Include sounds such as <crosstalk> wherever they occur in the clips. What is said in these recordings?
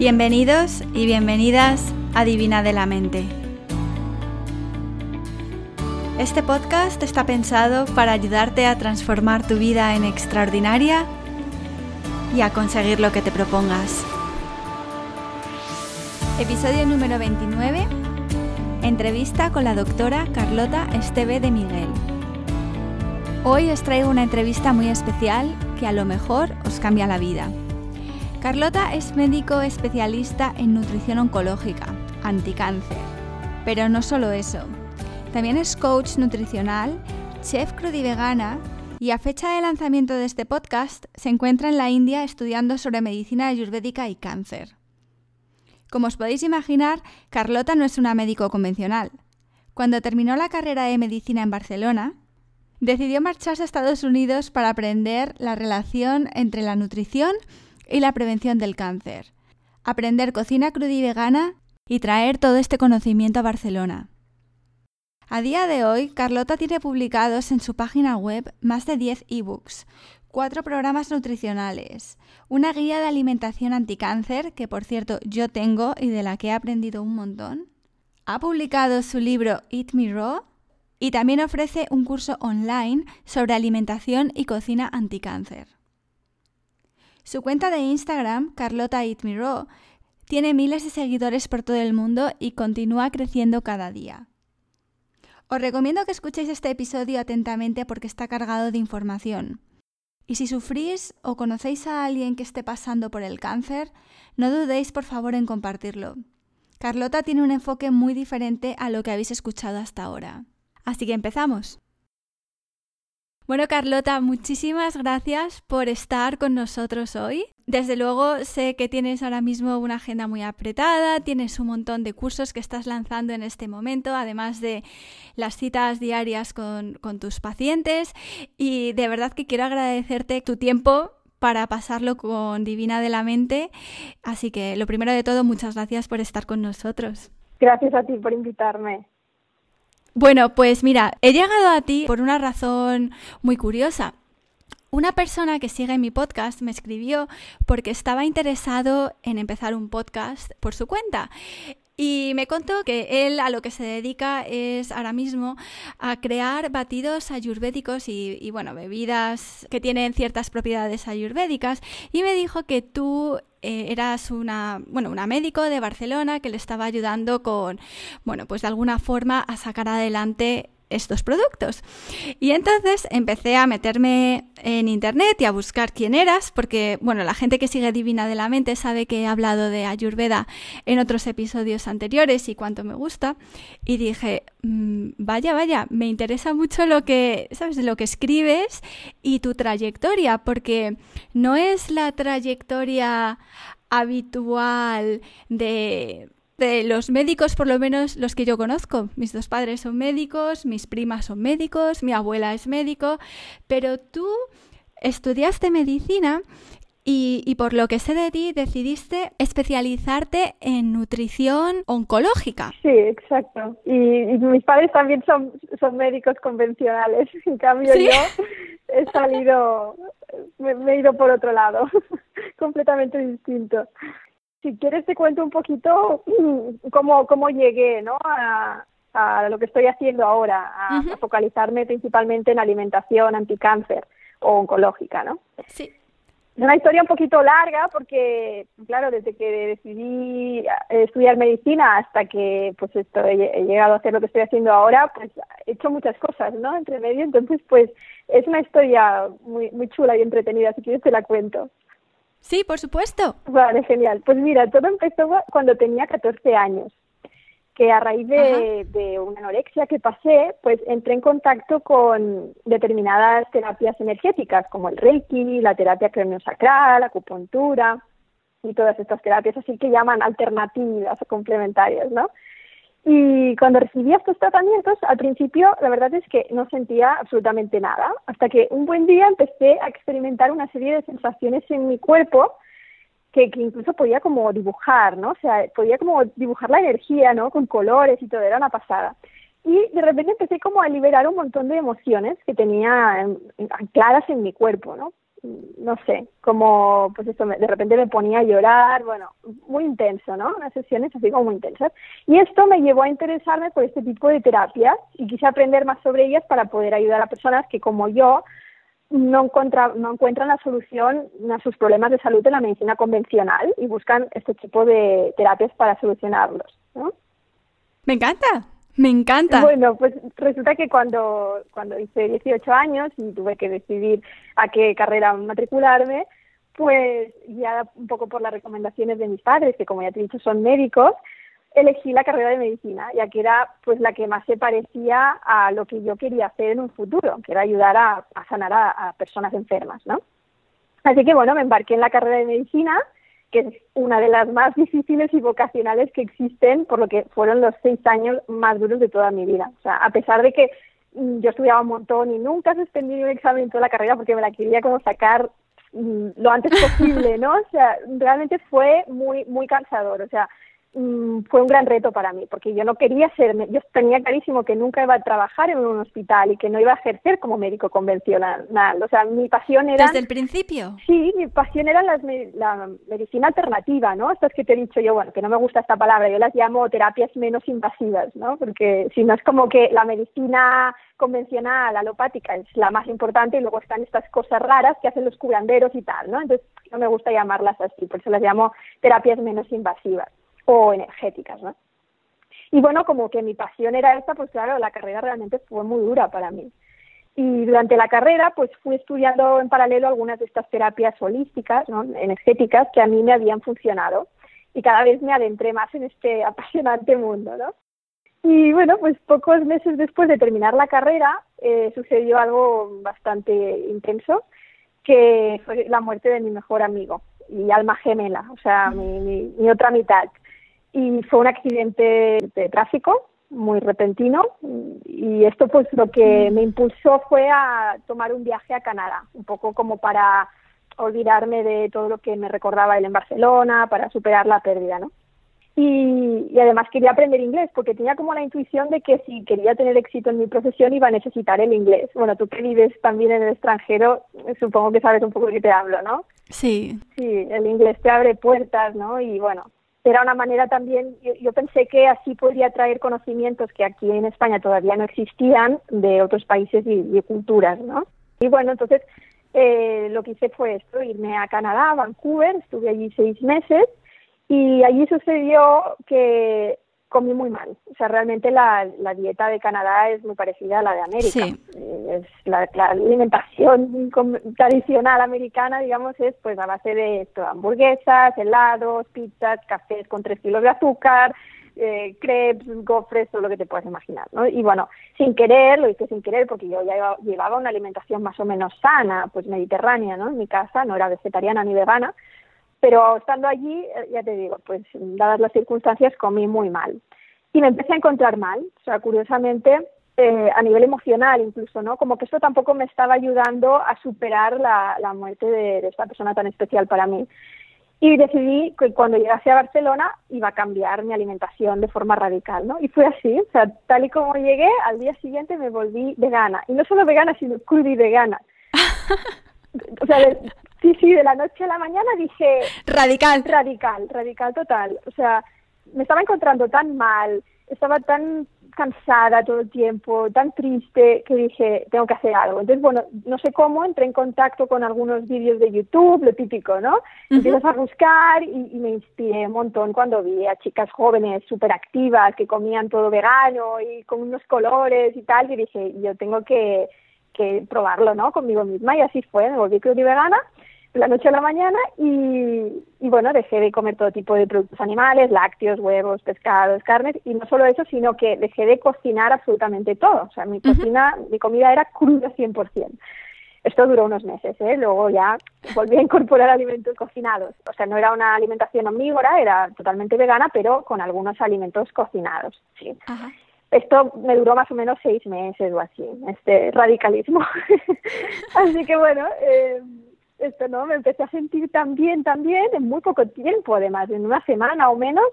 Bienvenidos y bienvenidas a Divina de la Mente. Este podcast está pensado para ayudarte a transformar tu vida en extraordinaria y a conseguir lo que te propongas. Episodio número 29. Entrevista con la doctora Carlota Esteve de Miguel. Hoy os traigo una entrevista muy especial que a lo mejor os cambia la vida. Carlota es médico especialista en nutrición oncológica, anticáncer. Pero no solo eso. También es coach nutricional, chef crudivegana y a fecha de lanzamiento de este podcast se encuentra en la India estudiando sobre medicina ayurvédica y cáncer. Como os podéis imaginar, Carlota no es una médico convencional. Cuando terminó la carrera de medicina en Barcelona, decidió marcharse a Estados Unidos para aprender la relación entre la nutrición la prevención del cáncer, aprender cocina cruda y vegana y traer todo este conocimiento a Barcelona. A día de hoy, Carlota tiene publicados en su página web más de 10 ebooks, cuatro programas nutricionales, una guía de alimentación anticáncer, que por cierto yo tengo y de la que he aprendido un montón. Ha publicado su libro Eat Me Raw y también ofrece un curso online sobre alimentación y cocina anticáncer. Su cuenta de Instagram, Carlota Raw, tiene miles de seguidores por todo el mundo y continúa creciendo cada día. Os recomiendo que escuchéis este episodio atentamente porque está cargado de información. Y si sufrís o conocéis a alguien que esté pasando por el cáncer, no dudéis por favor en compartirlo. Carlota tiene un enfoque muy diferente a lo que habéis escuchado hasta ahora. Así que empezamos. Bueno, Carlota, muchísimas gracias por estar con nosotros hoy. Desde luego sé que tienes ahora mismo una agenda muy apretada, tienes un montón de cursos que estás lanzando en este momento, además de las citas diarias con, tus pacientes y de verdad que quiero agradecerte tu tiempo para pasarlo con Divina de la Mente. Así que lo primero de todo, muchas gracias por estar con nosotros. Gracias a ti por invitarme. Bueno, pues mira, he llegado a ti por una razón muy curiosa. Una persona que sigue mi podcast me escribió porque estaba interesado en empezar un podcast por su cuenta. Y me contó que él a lo que se dedica es ahora mismo a crear batidos ayurvédicos y, y, bueno, bebidas que tienen ciertas propiedades ayurvédicas. Y me dijo que tú eh, eras una, bueno, una médico de Barcelona que le estaba ayudando con, bueno, pues de alguna forma a sacar adelante estos productos. Y entonces empecé a meterme en internet y a buscar quién eras, porque, bueno, la gente que sigue Divina de la Mente sabe que he hablado de Ayurveda en otros episodios anteriores y cuánto me gusta. Y dije, mm, vaya, vaya, me interesa mucho lo que, ¿sabes?, lo que escribes y tu trayectoria, porque no es la trayectoria habitual de de los médicos, por lo menos los que yo conozco. Mis dos padres son médicos, mis primas son médicos, mi abuela es médico, pero tú estudiaste medicina y, por lo que sé de ti, decidiste especializarte en nutrición oncológica. Sí, exacto. Y, mis padres también son, son médicos convencionales. <laughs> En cambio, yo he salido, me, he ido por otro lado, <laughs> completamente distinto si quieres te cuento un poquito cómo, cómo llegué ¿no? a, a lo que estoy haciendo ahora, a, focalizarme principalmente en alimentación anticáncer o oncológica, ¿no? Sí. Es una historia un poquito larga porque, claro, desde que decidí eh, estudiar medicina hasta que pues esto, he, llegado a hacer lo que estoy haciendo ahora, pues he hecho muchas cosas, ¿no? Entre medio, entonces pues es una historia muy, muy chula y entretenida, si quieres te la cuento. Sí, por supuesto. Vale, genial. Pues mira, todo empezó cuando tenía 14 años, que a raíz de, una anorexia que pasé, pues entré en contacto con determinadas terapias energéticas, como el Reiki, la terapia craniosacral, la acupuntura y todas estas terapias así que llaman alternativas o complementarias, ¿no? Y cuando recibí estos tratamientos, al principio la verdad es que no sentía absolutamente nada, hasta que un buen día empecé a experimentar una serie de sensaciones en mi cuerpo que incluso podía como dibujar, ¿no? O sea, podía como dibujar la energía, ¿no? Con colores y todo, era una pasada. Y de repente empecé como a liberar un montón de emociones que tenía ancladas en mi cuerpo, ¿no? No sé, como, pues esto, de repente me ponía a llorar, bueno, muy intenso, ¿no? Unas sesiones así como muy intensas. Y esto me llevó a interesarme por este tipo de terapias y quise aprender más sobre ellas para poder ayudar a personas que, como yo, no, encuentra, no encuentran la solución a sus problemas de salud en la medicina convencional y buscan este tipo de terapias para solucionarlos, ¿no? Me encanta, me encanta. Bueno, pues resulta que cuando, cuando hice 18 años y tuve que decidir a qué carrera matricularme, pues ya un poco por las recomendaciones de mis padres, que como ya te he dicho son médicos, elegí la carrera de medicina, ya que era pues la que más se parecía a lo que yo quería hacer en un futuro, que era ayudar a, sanar a, a, personas enfermas, ¿no? Así que bueno, me embarqué en la carrera de medicina que es una de las más difíciles y vocacionales que existen, por lo que fueron los seis años más duros de toda mi vida. O sea, a pesar de que mm, yo estudiaba un montón y nunca suspendí un examen en toda la carrera porque me la quería como sacar mm, lo antes <laughs> posible, ¿no? O sea, realmente fue muy, muy cansador. O sea, Mm, fue un gran reto para mí, porque yo no quería ser, yo tenía clarísimo que nunca iba a trabajar en un hospital y que no iba a ejercer como médico convencional. O sea, mi pasión era... ¿Desde el principio? Sí, mi pasión era la medicina alternativa, ¿no? Estas que te he dicho yo, bueno, que no me gusta esta palabra, yo las llamo terapias menos invasivas, ¿no? Porque si no es como que la medicina convencional, alopática, es la más importante y luego están estas cosas raras que hacen los curanderos y tal, ¿no? Entonces, no me gusta llamarlas así, por eso las llamo terapias menos invasivas o energéticas, ¿no? Y bueno, como que mi pasión era esta, pues claro, la carrera realmente fue muy dura para mí. Y durante la carrera, pues fui estudiando en paralelo algunas de estas terapias holísticas, ¿no? energéticas, que a mí me habían funcionado. Y cada vez me adentré más en este <laughs> apasionante mundo, ¿no? Y bueno, pues pocos meses después de terminar la carrera, eh, sucedió algo bastante intenso, que fue la muerte de mi mejor amigo y alma gemela, o sea, mi, mi otra mitad y fue un accidente de tráfico muy repentino y esto pues lo que me impulsó fue a tomar un viaje a Canadá, un poco como para olvidarme de todo lo que me recordaba él en Barcelona, para superar la pérdida, ¿no? Y, y, además quería aprender inglés porque tenía como la intuición de que si quería tener éxito en mi profesión iba a necesitar el inglés. Bueno, tú que vives también en el extranjero, supongo que sabes un poco de qué te hablo, ¿no? Sí. Sí, el inglés te abre puertas, ¿no? Y bueno, era una manera también, yo, pensé que así podría traer conocimientos que aquí en España todavía no existían de otros países y, culturas, ¿no? Y bueno, entonces eh, lo que hice fue esto, irme a Canadá, a Vancouver, estuve allí seis meses y allí sucedió que comí muy mal. O sea, realmente la, la dieta de Canadá es muy parecida a la de América. Eh, es la, alimentación tradicional americana, digamos, es pues a base de esto, hamburguesas, helados, pizzas, cafés con tres kilos de azúcar, eh, crepes, gofres, todo lo que te puedas imaginar, ¿no? Y bueno, sin querer, lo hice sin querer porque yo ya llevaba una alimentación más o menos sana, pues mediterránea, ¿no? En mi casa, no era vegetariana ni vegana, pero estando allí, eh, ya te digo, pues dadas las circunstancias comí muy mal. Y me empecé a encontrar mal, o sea, curiosamente, eh, a nivel emocional incluso, ¿no? Como que esto tampoco me estaba ayudando a superar la, la muerte de, esta persona tan especial para mí. Y decidí que cuando llegase a Barcelona iba a cambiar mi alimentación de forma radical, ¿no? Y fue así, o sea, tal y como llegué, al día siguiente me volví vegana. Y no solo vegana, sino cruda y vegana. <laughs> o sea, Sí, sí, de la noche a la mañana dije... Radical. Radical, radical total. O sea, me estaba encontrando tan mal, estaba tan cansada todo el tiempo, tan triste, que dije, tengo que hacer algo. Entonces, bueno, no sé cómo, entré en contacto con algunos vídeos de YouTube, lo típico, ¿no? Empiezas a buscar y, me inspiré un montón cuando vi a chicas jóvenes súper activas que comían todo vegano y con unos colores y tal, y dije, yo tengo que, que probarlo, ¿no? Conmigo misma, y así fue, me volví y vegana la noche a la mañana y, y, bueno, dejé de comer todo tipo de productos animales, lácteos, huevos, pescados, carnes y no solo eso, sino que dejé de cocinar absolutamente todo. O sea, mi cocina, mi comida era cruda 100%. Esto duró unos meses, ¿eh? Luego ya volví a incorporar alimentos cocinados. O sea, no era una alimentación omnívora, era totalmente vegana, pero con algunos alimentos cocinados, sí. Esto me duró más o menos seis meses o así, este radicalismo. <laughs> así que bueno, eh, esto no me empecé a sentir tan bien también en muy poco tiempo además en una semana o menos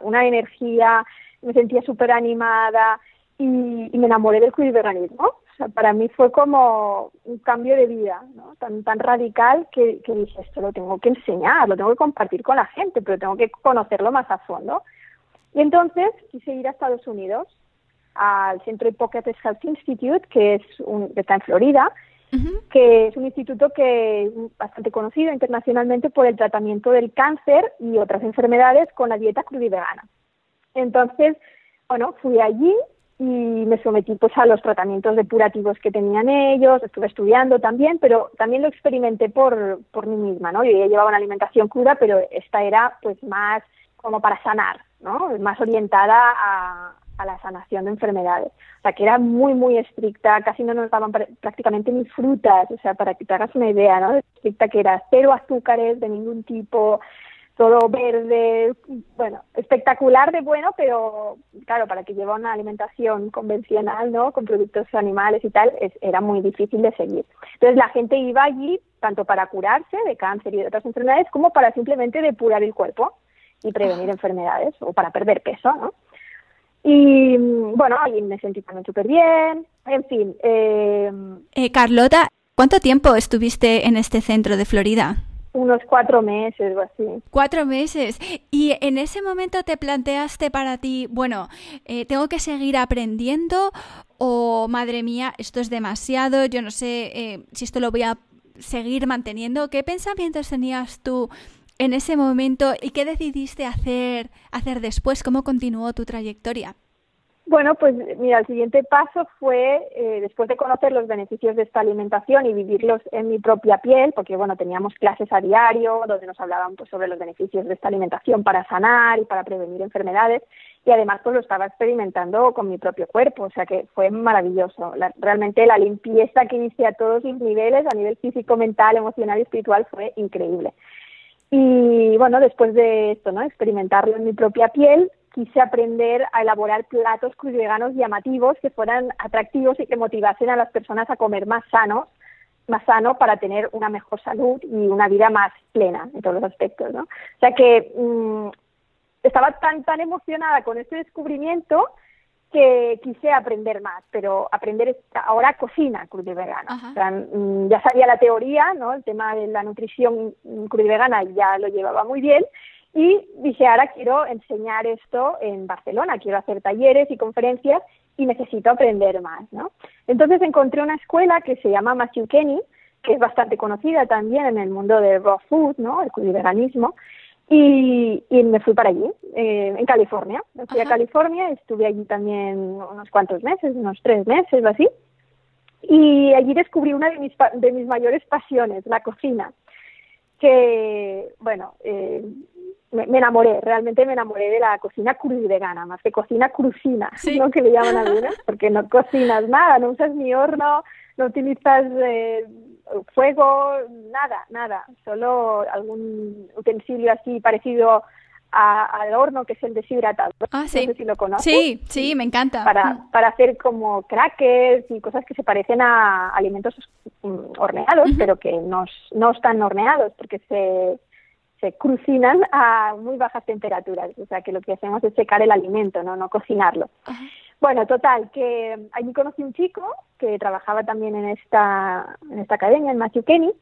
una energía me sentía súper animada y, me enamoré del veganismo o sea, para mí fue como un cambio de vida, ¿no? Tan, tan radical que, que dije, esto lo tengo que enseñar, lo tengo que compartir con la gente, pero tengo que conocerlo más a fondo. Y entonces quise ir a Estados Unidos, al Centro Hippocrates Health Institute, que es un, que está en Florida, que es un instituto que bastante conocido internacionalmente por el tratamiento del cáncer y otras enfermedades con la dieta cruda y vegana. Entonces, bueno, fui allí y me sometí pues a los tratamientos depurativos que tenían ellos, estuve estudiando también, pero también lo experimenté por, por mí misma, ¿no? Yo ya llevaba una alimentación cruda, pero esta era pues más como para sanar, ¿no? Más orientada a, a la sanación de enfermedades. O sea, que era muy, muy estricta, casi no nos daban prácticamente ni frutas, o sea, para que te hagas una idea, ¿no? Estricta que era cero azúcares de ningún tipo, todo verde, bueno, espectacular de bueno, pero claro, para que lleva una alimentación convencional, ¿no? Con productos animales y tal, es, era muy difícil de seguir. Entonces la gente iba allí tanto para curarse de cáncer y de otras enfermedades como para simplemente depurar el cuerpo y prevenir ah. enfermedades o para perder peso, ¿no? Y bueno, ahí me sentí también súper bien, en fin. Eh, eh, Carlota, ¿cuánto tiempo estuviste en este centro de Florida? Unos cuatro meses o así. Cuatro meses. Y en ese momento te planteaste para ti, bueno, eh, tengo que seguir aprendiendo o, madre mía, esto es demasiado, yo no sé eh, si esto lo voy a seguir manteniendo. ¿Qué pensamientos tenías tú en ese momento y qué decidiste hacer, hacer después? ¿Cómo continuó tu trayectoria? Bueno, pues mira, el siguiente paso fue, eh, después de conocer los beneficios de esta alimentación y vivirlos en mi propia piel, porque bueno, teníamos clases a diario donde nos hablaban pues, sobre los beneficios de esta alimentación para sanar y para prevenir enfermedades, y además pues lo estaba experimentando con mi propio cuerpo, o sea que fue maravilloso. realmente la limpieza que hice a todos los niveles, a nivel físico, mental, emocional y espiritual, fue increíble. Y bueno, después de esto, ¿no? Experimentarlo en mi propia piel, quise aprender a elaborar platos veganos llamativos que fueran atractivos y que motivasen a las personas a comer más sano, más sano para tener una mejor salud y una vida más plena en todos los aspectos, ¿no? O sea que mm, estaba tan tan emocionada con este descubrimiento que quise aprender más, pero aprender ahora cocina vegana. O sea, mm, ya sabía la teoría, ¿no? El tema de la nutrición vegana ya lo llevaba muy bien y dije, ahora quiero enseñar esto en Barcelona, quiero hacer talleres y conferencias y necesito aprender más, ¿no? Entonces encontré una escuela que se llama Matthew Kenny, que es bastante conocida también en el mundo del raw food, ¿no? El veganismo y, me fui para allí, eh, en California. Me fui a California, estuve allí también unos cuantos meses, unos tres meses o así. Y allí descubrí una de mis, de mis mayores pasiones, la cocina. Que, bueno, eh, me, enamoré, realmente me enamoré de la cocina vegana, más que cocina crucina, ¿no? que le llaman algunos, porque no cocinas nada, no usas ni horno, no utilizas eh, fuego, nada, nada, solo algún utensilio así parecido al horno que es el deshidratador. Ah, sí. No sé si lo conoces. Sí, sí, me encanta. Para, mm. para hacer como crackers y cosas que se parecen a alimentos mm, horneados, pero que no, no están horneados porque se, se crucinan a muy bajas temperaturas. O sea, que lo que hacemos es secar el alimento, no, no cocinarlo. Bueno, total, que allí conocí un chico que trabajaba también en esta, en esta academia, en Matthew Kenny,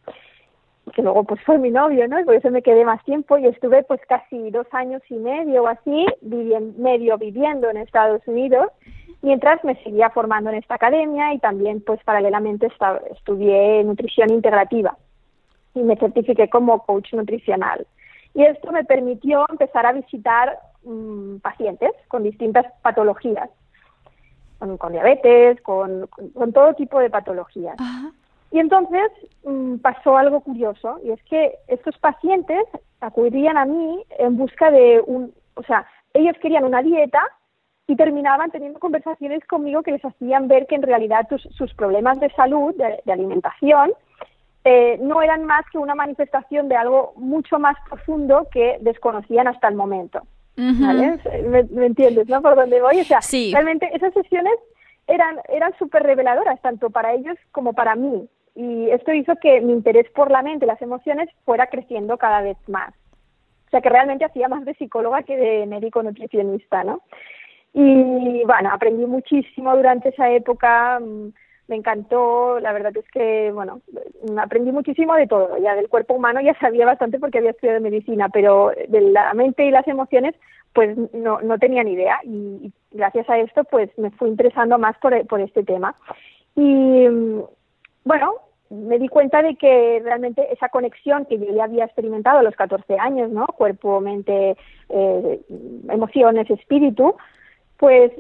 que luego pues fue mi novio, ¿no? Y por eso me quedé más tiempo y estuve pues casi dos años y medio o así, viviendo, medio viviendo en Estados Unidos, mientras me seguía formando en esta academia y también pues paralelamente estudié nutrición integrativa y me certifiqué como coach nutricional. Y esto me permitió empezar a visitar mm, pacientes con distintas patologías con, diabetes, con, con, todo tipo de patologías. Y entonces mm, pasó algo curioso, y es que estos pacientes acudían a mí en busca de un, o sea, ellos querían una dieta y terminaban teniendo conversaciones conmigo que les hacían ver que en realidad sus problemas de salud, de, alimentación, eh, no eran más que una manifestación de algo mucho más profundo que desconocían hasta el momento. ¿Me, entiendes, no? Por dónde voy. O sea, realmente esas sesiones eran, eran súper reveladoras, tanto para ellos como para mí. Y esto hizo que mi interés por la mente, las emociones, fuera creciendo cada vez más. O sea, que realmente hacía más de psicóloga que de médico nutricionista, ¿no? Y bueno, aprendí muchísimo durante esa época. Mm, me encantó, la verdad es que, bueno, aprendí muchísimo de todo, ya del cuerpo humano ya sabía bastante porque había estudiado medicina, pero de la mente y las emociones, pues no, no tenía ni idea y, gracias a esto, pues me fui interesando más por, por este tema. Y bueno, me di cuenta de que realmente esa conexión que yo ya había experimentado a los 14 años, ¿no? Cuerpo, mente, eh, emociones, espíritu, pues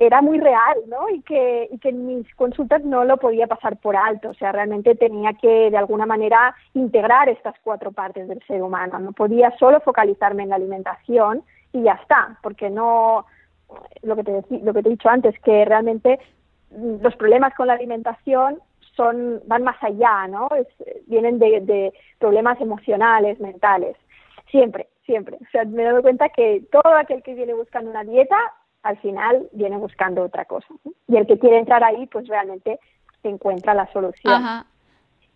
era muy real, ¿no? Y que, y que en mis consultas no lo podía pasar por alto, o sea, realmente tenía que de alguna manera integrar estas cuatro partes del ser humano, no podía solo focalizarme en la alimentación y ya está, porque no, lo que te, lo que te he dicho antes, que realmente mm, los problemas con la alimentación son van más allá, ¿no? vienen de, de problemas emocionales, mentales, siempre, siempre. O sea, me dado cuenta que todo aquel que viene buscando una dieta al final viene buscando otra cosa. Y el que quiere entrar ahí, pues realmente encuentra la solución.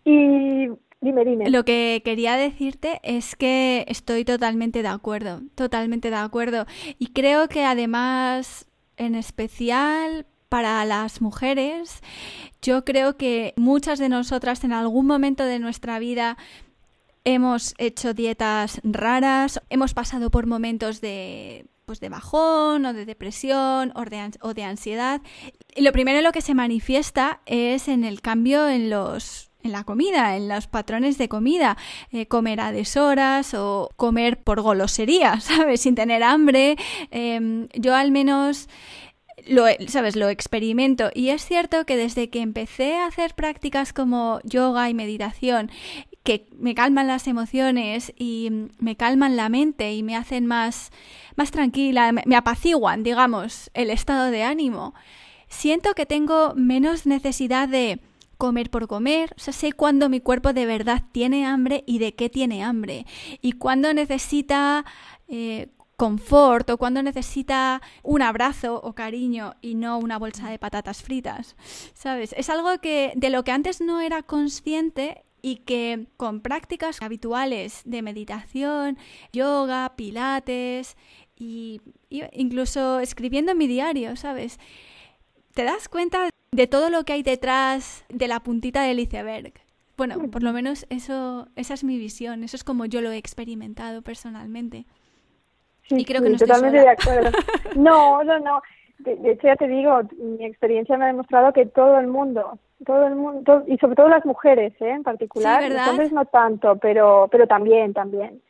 Y dime, dime. Lo que quería decirte es que estoy totalmente de acuerdo, totalmente de acuerdo. Y creo que además, en especial para las mujeres, yo creo que muchas de nosotras en algún momento de nuestra vida hemos hecho dietas raras, hemos pasado por momentos de pues de bajón o de depresión o de, ansiedad. Y lo primero en lo que se manifiesta es en el cambio en los en la comida, en los patrones de comida, eh, comer a deshoras o comer por golosería, <laughs> ¿sabes? Sin tener hambre. Em, yo al menos lo, sabes, lo experimento. Y es cierto que desde que empecé a hacer prácticas como yoga y meditación, que me calman las emociones y me calman la mente y me hacen más más tranquila, me, apaciguan, digamos, el estado de ánimo. Siento que tengo menos necesidad de comer por comer, o sea, sé cuándo mi cuerpo de verdad tiene hambre y de qué tiene hambre, y cuándo necesita eh, confort o cuando necesita un abrazo o cariño y no una bolsa de patatas fritas, ¿sabes? Es algo que de lo que antes no era consciente y que con prácticas habituales de meditación, yoga, pilates y, incluso escribiendo en mi diario, ¿sabes? Te das cuenta de todo lo que hay detrás de la puntita del iceberg. Bueno, por lo menos eso, esa es mi visión, eso es como yo lo he experimentado personalmente. y creo que no estoy totalmente de acuerdo. <laughs> No, no, no. De, hecho, ya te digo, mi experiencia me ha demostrado que todo el mundo, todo el mundo, y sobre todo las mujeres, ¿eh? en particular, los hombres no tanto, pero, pero también, también.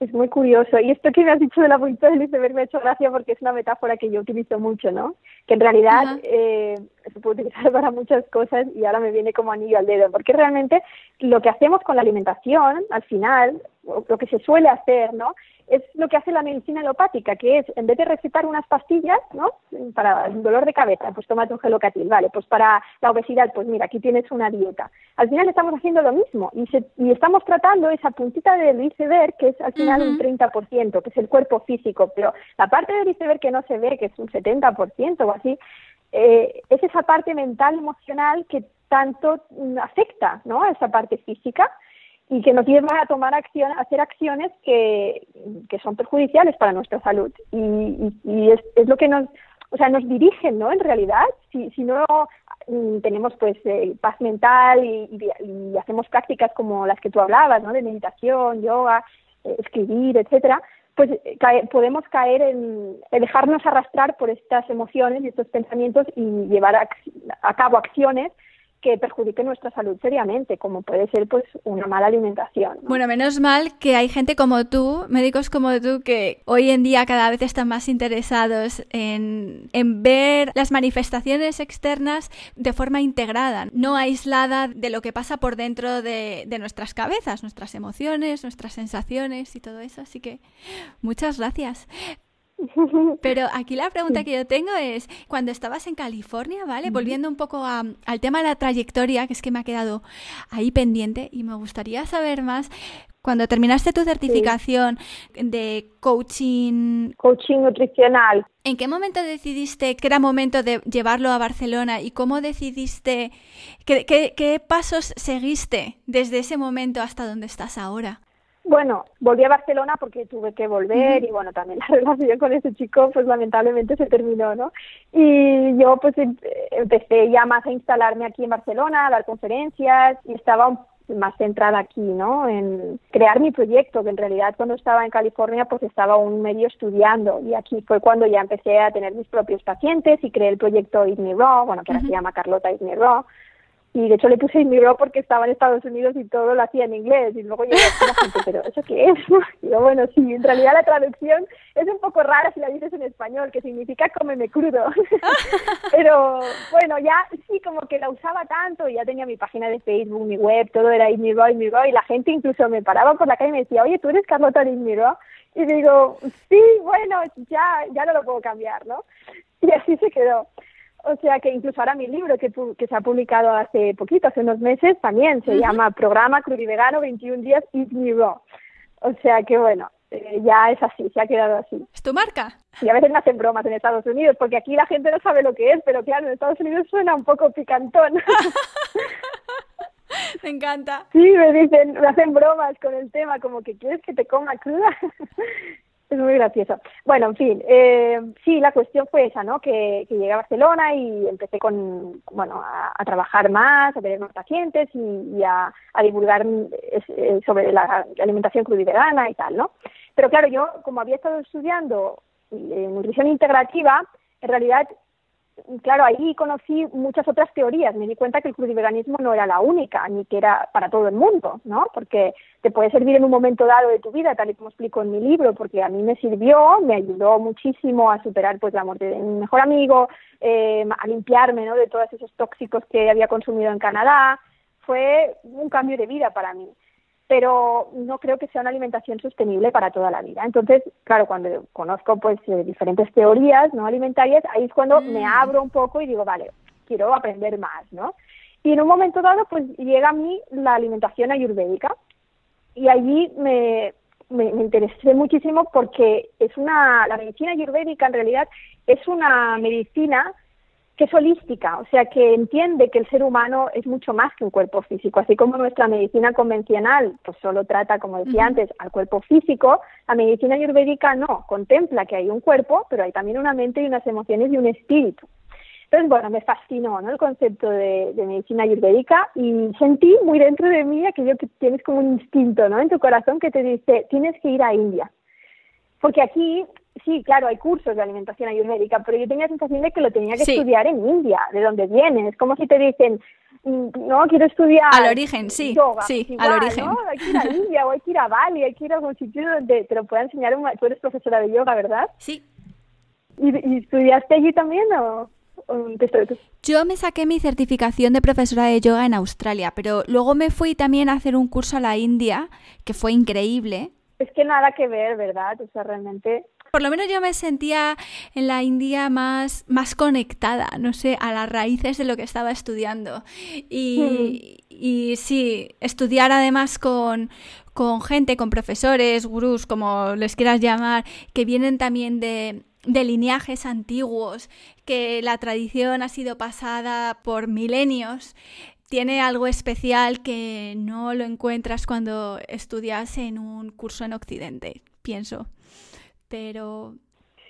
Es muy curioso. Y esto que me has dicho de la puntita del iceberg me ha hecho gracia porque es una metáfora que yo utilizo mucho, ¿no? Que en realidad eh, se puede utilizar <laughs> para muchas cosas y ahora me viene como anillo al dedo. Porque realmente lo que hacemos con la alimentación, al final, lo que se suele hacer, ¿no? es lo que hace la medicina alopática, que es, en vez de recetar unas pastillas, ¿no? Para el dolor de cabeza, pues tómate un gelocatil, vale, pues para la obesidad, pues mira, aquí tienes una dieta. Al final estamos haciendo lo mismo y, y estamos tratando esa puntita del iceberg, que es al final un 30%, que es el cuerpo físico, pero la parte del iceberg que no se ve, que es un 70% o así, eh, es esa parte mental, emocional que tanto mm, afecta, ¿no? A esa parte física y que nos lleva a tomar acción, a hacer acciones que, que son perjudiciales para nuestra salud. Y, y, es, es, lo que nos, o sea, nos dirigen, ¿no? En realidad, si, si no mm, tenemos pues eh, paz mental y, y, hacemos prácticas como las que tú hablabas, ¿no? De meditación, yoga, eh, escribir, etcétera, pues eh, podemos caer en, dejarnos arrastrar por estas emociones y estos pensamientos y llevar a cabo acciones que perjudique nuestra salud seriamente, como puede ser pues una mala alimentación. Bueno, menos mal que hay gente como tú, médicos como tú, que hoy en día cada vez están más interesados en, en ver las manifestaciones externas de forma integrada, no aislada de lo que pasa por dentro de, de nuestras cabezas, nuestras emociones, nuestras sensaciones y todo eso. Así que muchas gracias. <laughs> Pero aquí la pregunta que yo tengo es, cuando estabas en California, ¿vale? Volviendo un poco al tema de la trayectoria, que es que me ha quedado ahí pendiente y me gustaría saber más, cuando terminaste tu certificación de coaching... Coaching nutricional. ¿En qué momento decidiste que era momento de llevarlo a Barcelona y cómo decidiste, qué, qué pasos seguiste desde ese momento hasta donde estás ahora? Bueno, volví a Barcelona porque tuve que volver y bueno, también <laughs> la relación con ese chico pues lamentablemente se terminó, ¿no? Y yo pues em, empecé ya más a instalarme aquí en Barcelona, a dar conferencias y estaba más centrada aquí, ¿no? En crear mi proyecto, que en realidad cuando estaba en California pues estaba un medio estudiando y aquí fue cuando ya empecé a tener mis propios pacientes y creé el proyecto Eat Me Raw, bueno, que ahora se llama Carlota Eat Me Raw, y de hecho le puse mi porque estaba en Estados Unidos y todo lo hacía en inglés y luego llegó la gente, pero ¿eso qué es? <laughs> Y yo, bueno, sí, en realidad la traducción es un poco rara si la dices en español, que significa cómeme crudo. <laughs> pero bueno, ya sí, como que la usaba tanto y ya tenía mi página de Facebook, mi web, todo era mi Raw, y la gente incluso me paraba por la calle y me decía, oye, ¿tú eres Carlota de Y digo, sí, bueno, ya, ya no lo puedo cambiar, ¿no? <laughs> Y así se quedó. O sea que incluso ahora mi libro que, que se ha publicado hace poquito, hace unos meses, también se llama Programa Crudivegano 21 días Eat Me Raw. O sea que bueno, eh, ya es así, se ha quedado así. ¿Es tu marca? Y a veces me hacen bromas en Estados Unidos, porque aquí la gente no sabe lo que es, pero claro, en Estados Unidos suena un poco picantón. <laughs> me encanta. Sí, me dicen, me hacen bromas con el tema, como que quieres que te coma cruda. Es muy gracioso. Bueno, en fin, eh, sí, la cuestión fue esa, ¿no? Que, llegué a Barcelona y empecé con, bueno, a, trabajar más, a tener más pacientes y, a, divulgar eh, sobre la alimentación crudivegana y tal, ¿no? Pero claro, yo, como había estado estudiando eh, nutrición integrativa, en realidad claro, ahí conocí muchas otras teorías. Me di cuenta que el crudiveganismo no era la única, ni que era para todo el mundo, ¿no? Porque te puede servir en un momento dado de tu vida, tal y como explico en mi libro, porque a mí me sirvió, me ayudó muchísimo a superar pues la muerte de mi mejor amigo, eh, a limpiarme, ¿no? De todos esos tóxicos que había consumido en Canadá. Fue un cambio de vida para mí pero no creo que sea una alimentación sostenible para toda la vida. Entonces, claro, cuando conozco pues eh, diferentes teorías no alimentarias, ahí es cuando me mm. abro un poco y digo, vale, quiero aprender más, ¿no? Y en un momento dado, pues llega a mí la alimentación ayurvédica y allí me, me, me interesé muchísimo porque es una, la medicina ayurvédica en realidad es una medicina que es holística, o sea, que entiende que el ser humano es mucho más que un cuerpo físico. Así como nuestra medicina convencional, pues solo trata, como decía antes, al cuerpo físico, la medicina ayurvédica no, contempla que hay un cuerpo, pero hay también una mente y unas emociones y un espíritu. Entonces, bueno, me fascinó ¿no? el concepto de, de, medicina ayurvédica y sentí muy dentro de mí aquello que tienes como un instinto ¿no? en tu corazón que te dice, tienes que ir a India. Porque aquí sí, claro, hay cursos de alimentación ayurvédica, pero yo tenía la sensación de que lo tenía que estudiar en India, de donde viene. Es como si te dicen, mm, no, quiero estudiar. Al origen, sí. sí, al origen. ¿no? Hay que ir a <laughs> India o hay que ir a Bali, hay que ir a algún sitio donde te lo pueda enseñar. Un... Tú eres profesora de yoga, ¿verdad? Sí. ¿Y, estudiaste allí también o.? Yo me saqué mi certificación de profesora de yoga en Australia, pero luego me fui también a hacer un curso a la India, que fue increíble. Es que nada que ver, ¿verdad? O sea, realmente por lo menos yo me sentía en la India más, más conectada, no sé, a las raíces de lo que estaba estudiando. Y, hmm. y sí, estudiar además con, con gente, con profesores, gurús, como les quieras llamar, que vienen también de, de lineajes antiguos, que la tradición ha sido pasada por milenios, tiene algo especial que no lo encuentras cuando estudias en un curso en Occidente, pienso pero...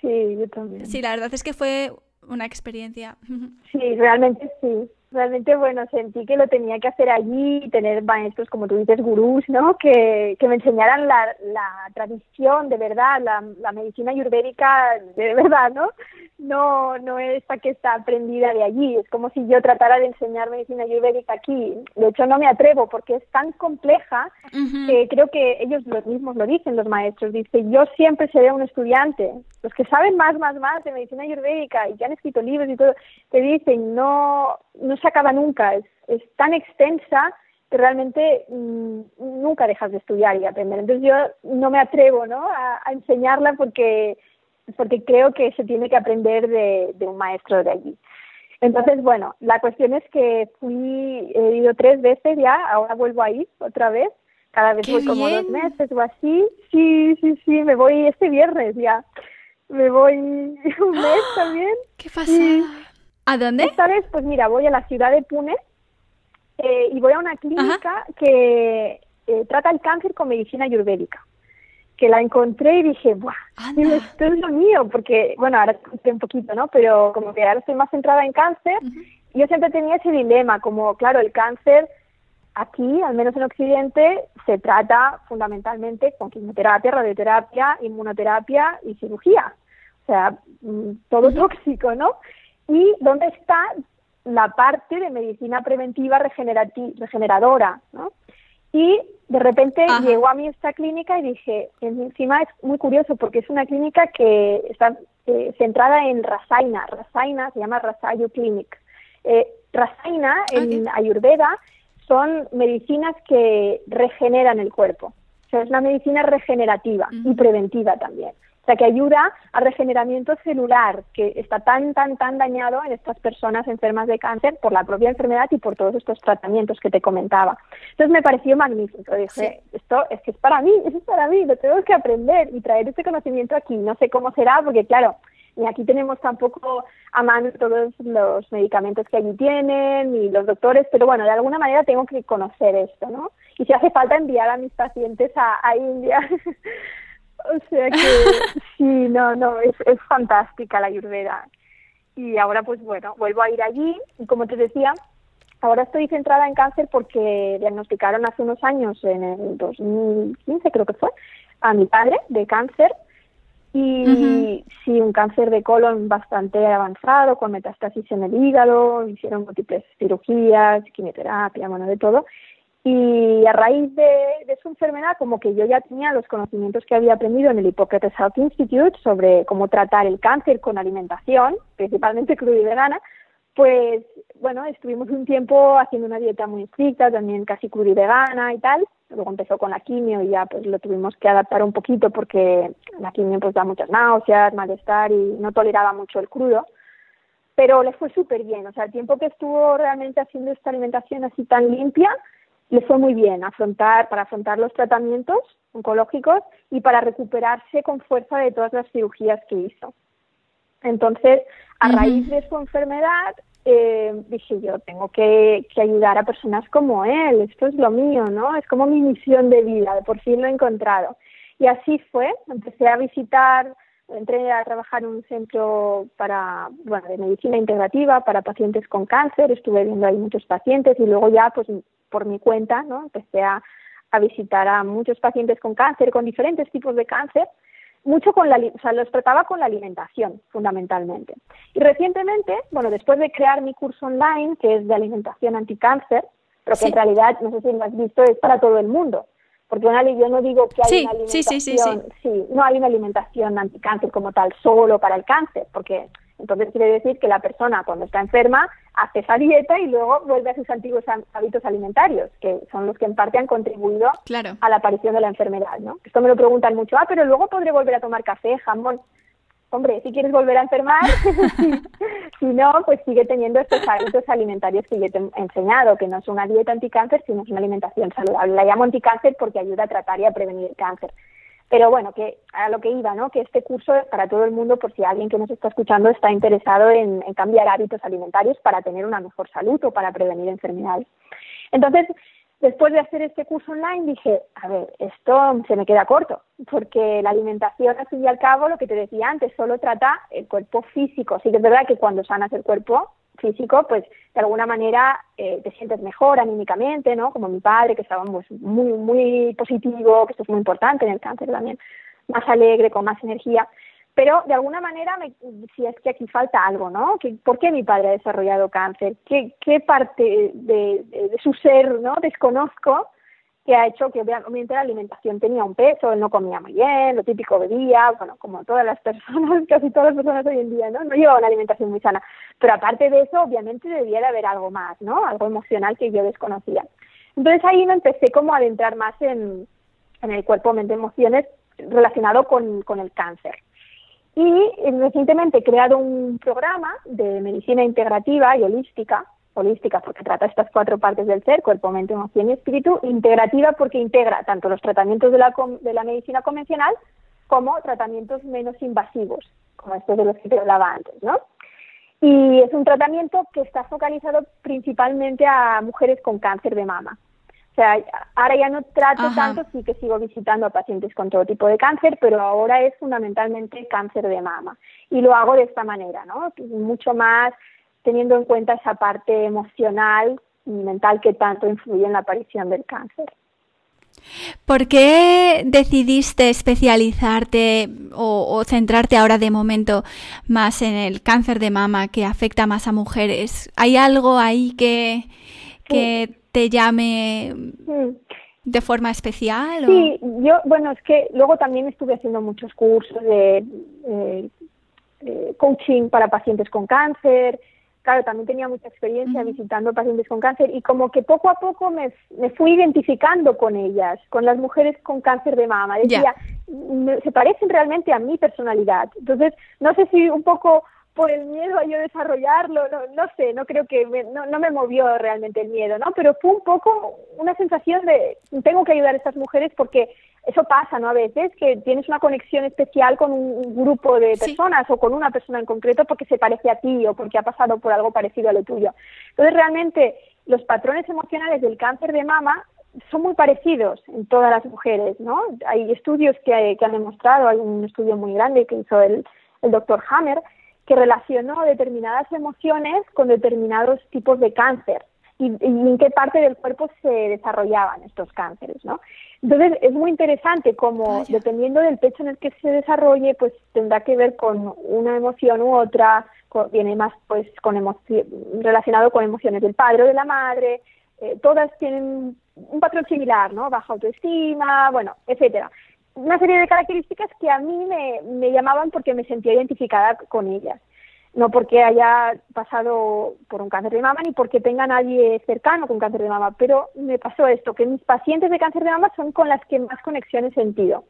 Sí, yo también. Sí, la verdad es que fue una experiencia. <laughs> Sí, realmente sí. Realmente, bueno, sentí que lo tenía que hacer allí, tener maestros, como tú dices, gurús, ¿no? Que, que me enseñaran la, la tradición de verdad, la, la medicina ayurvédica de verdad, ¿no? No, no es esta que está aprendida de allí. Es como si yo tratara de enseñar medicina ayurvédica aquí. De hecho, no me atrevo porque es tan compleja que creo que ellos los mismos lo dicen, los maestros. Dice, yo siempre seré un estudiante. Los que saben más, más, más de medicina ayurvédica y que han escrito libros y todo, te dicen, no, no se acaba nunca. Es, es tan extensa que realmente mm, nunca dejas de estudiar y aprender. Entonces yo no me atrevo ¿no? a enseñarla porque porque creo que se tiene que aprender de, un maestro de allí. Entonces, bueno, la cuestión es que fui, he ido tres veces ya, ahora vuelvo a ir otra vez, cada vez voy como dos meses o así. Sí, sí, sí, me voy este viernes ya. Me voy <laughs> un mes también. ¿Qué pasa? ¿A dónde? Esta vez, pues mira, voy a la ciudad de Pune eh, y voy a una clínica que eh, trata el cáncer con medicina ayurvédica que la encontré y dije, ¡buah! Esto es lo mío, porque, bueno, ahora te un poquito, ¿no? Pero como que ahora estoy más centrada en cáncer, yo siempre tenía ese dilema, como, claro, el cáncer aquí, al menos en Occidente, se trata fundamentalmente con quimioterapia, radioterapia, inmunoterapia y cirugía. O sea, mm, todo tóxico, ¿no? ¿Y dónde está la parte de medicina preventiva regeneradora, ¿no? Y de repente llegó a mí esta clínica y dije, encima es muy curioso porque es una clínica que está eh, centrada en Rasaina. Rasaina se llama Rasayu Clinic. Eh, Rasaina en Ayurveda son medicinas que regeneran el cuerpo. O sea, es una medicina regenerativa y preventiva también sea, que ayuda al regeneramiento celular, que está tan, tan, tan dañado en estas personas enfermas de cáncer por la propia enfermedad y por todos estos tratamientos que te comentaba. Entonces me pareció magnífico. Dije, esto es que es para mí, es para mí, lo tengo que aprender y traer este conocimiento aquí. No sé cómo será, porque claro, ni aquí tenemos tampoco a mano todos los medicamentos que allí tienen, ni los doctores, pero bueno, de alguna manera tengo que conocer esto, ¿no? Y si hace falta enviar a mis pacientes a, a India <laughs> O sea que <laughs> sí, no, no, es, es fantástica la Ayurveda. Y ahora pues bueno, vuelvo a ir allí y como te decía, ahora estoy centrada en cáncer porque diagnosticaron hace unos años, en el 2015 creo que fue, a mi padre de cáncer y sí, un cáncer de colon bastante avanzado, con metástasis en el hígado, hicieron múltiples cirugías, quimioterapia, bueno, de todo. Y a raíz de, su enfermedad, como que yo ya tenía los conocimientos que había aprendido en el Hippocrates Health Institute sobre cómo tratar el cáncer con alimentación, principalmente cruda y vegana, pues bueno, estuvimos un tiempo haciendo una dieta muy estricta, también casi cruda y vegana y tal. Luego empezó con la quimio y ya pues lo tuvimos que adaptar un poquito porque la quimio pues da muchas náuseas, malestar y no toleraba mucho el crudo. Pero le fue súper bien, o sea, el tiempo que estuvo realmente haciendo esta alimentación así tan limpia, le fue muy bien afrontar, para afrontar los tratamientos oncológicos y para recuperarse con fuerza de todas las cirugías que hizo. Entonces, a raíz de su enfermedad, eh, dije yo, tengo que, que, ayudar a personas como él, esto es lo mío, ¿no? Es como mi misión de vida, por fin lo he encontrado. Y así fue, empecé a visitar, entré a trabajar en un centro para, bueno, de medicina integrativa para pacientes con cáncer, estuve viendo ahí muchos pacientes y luego ya, pues por mi cuenta, ¿no? Empecé a, visitar a muchos pacientes con cáncer, con diferentes tipos de cáncer, mucho con la, o sea, los trataba con la alimentación, fundamentalmente. Y recientemente, bueno, después de crear mi curso online, que es de alimentación anticáncer, pero que en realidad, no sé si lo has visto, es para todo el mundo. Porque yo no digo que hay una alimentación, sí, sí, no hay una alimentación anticáncer como tal solo para el cáncer, porque entonces quiere decir que la persona cuando está enferma hace esa dieta y luego vuelve a sus antiguos hábitos alimentarios, que son los que en parte han contribuido a la aparición de la enfermedad, ¿no? Esto me lo preguntan mucho, ah, pero luego podré volver a tomar café, jamón. Hombre, si quieres volver a enfermar, <laughs> si no, pues sigue teniendo estos hábitos alimentarios que yo te he enseñado, que no es una dieta anticáncer, sino es una alimentación saludable. La llamo anticáncer porque ayuda a tratar y a prevenir el cáncer. Pero bueno, que a lo que iba, ¿no? Que este curso es para todo el mundo por si alguien que nos está escuchando está interesado en, cambiar hábitos alimentarios para tener una mejor salud o para prevenir enfermedades. Entonces, después de hacer este curso online dije, a ver, esto se me queda corto, porque la alimentación, al fin y al cabo, lo que te decía antes, solo trata el cuerpo físico. Sí que es verdad que cuando sanas el cuerpo, físico, pues de alguna manera eh, te sientes mejor anímicamente, ¿no? Como mi padre, que estaba pues, muy, muy positivo, que esto es muy importante en el cáncer también, más alegre, con más energía. Pero de alguna manera, me, si es que aquí falta algo, ¿no? Que, ¿Por qué mi padre ha desarrollado cáncer? ¿Qué, qué parte de, de, de su ser, ¿no? Desconozco que ha hecho que obviamente la alimentación tenía un peso, él no comía muy bien, lo típico bebía, bueno, como todas las <laughs> personas, casi todas las personas hoy en día, ¿no? No llevaba una alimentación muy sana. Pero aparte de eso, obviamente debía de haber algo más, ¿no? Algo emocional que yo desconocía. Entonces ahí me empecé como a adentrar más en, en el cuerpo, mente, emociones relacionado con, con el cáncer. Y recientemente he creado un programa de medicina integrativa y holística holística porque trata estas cuatro partes del ser, cuerpo, mente, emoción y espíritu, integrativa porque integra tanto los tratamientos de la, de la medicina convencional como tratamientos menos invasivos, como estos de los que te hablaba antes, ¿no? Y es un tratamiento que está focalizado principalmente a mujeres con cáncer de mama. O sea, ahora ya no trato tanto, sí que sigo visitando a pacientes con todo tipo de cáncer, pero ahora es fundamentalmente cáncer de mama. Y lo hago de esta manera, ¿no? Mucho más teniendo en cuenta esa parte emocional y mental que tanto influye en la aparición del cáncer. ¿Por qué decidiste especializarte o, centrarte ahora de momento más en el cáncer de mama que afecta más a mujeres? ¿Hay algo ahí que, que te llame de forma especial? Sí, yo, bueno, es que luego también estuve haciendo muchos cursos de coaching para pacientes con cáncer, claro, también tenía mucha experiencia visitando pacientes con cáncer y como que poco a poco me, fui identificando con ellas, con las mujeres con cáncer de mama. Decía, se parecen realmente a mi personalidad. Entonces, no sé si un poco por el miedo a yo desarrollarlo, no, no sé, no creo que no, no me movió realmente el miedo, ¿no? Pero fue un poco una sensación de tengo que ayudar a estas mujeres porque eso pasa, ¿no? A veces que tienes una conexión especial con un grupo de personas o con una persona en concreto porque se parece a ti o porque ha pasado por algo parecido a lo tuyo. Entonces, realmente, los patrones emocionales del cáncer de mama son muy parecidos en todas las mujeres, ¿no? Hay estudios que, que han demostrado, hay un estudio muy grande que hizo el, el doctor Hammer, que relacionó determinadas emociones con determinados tipos de cáncer y, en qué parte del cuerpo se desarrollaban estos cánceres, ¿no? Entonces es muy interesante como dependiendo del pecho en el que se desarrolle, pues tendrá que ver con una emoción u otra, viene más pues con relacionado con emociones del padre o de la madre, eh, todas tienen un patrón similar, ¿no? Baja autoestima, bueno, etcétera una serie de características que a mí me, me llamaban porque me sentía identificada con ellas. No porque haya pasado por un cáncer de mama ni porque tenga nadie cercano con cáncer de mama, pero me pasó esto, que mis pacientes de cáncer de mama son con las que más conexión he sentido.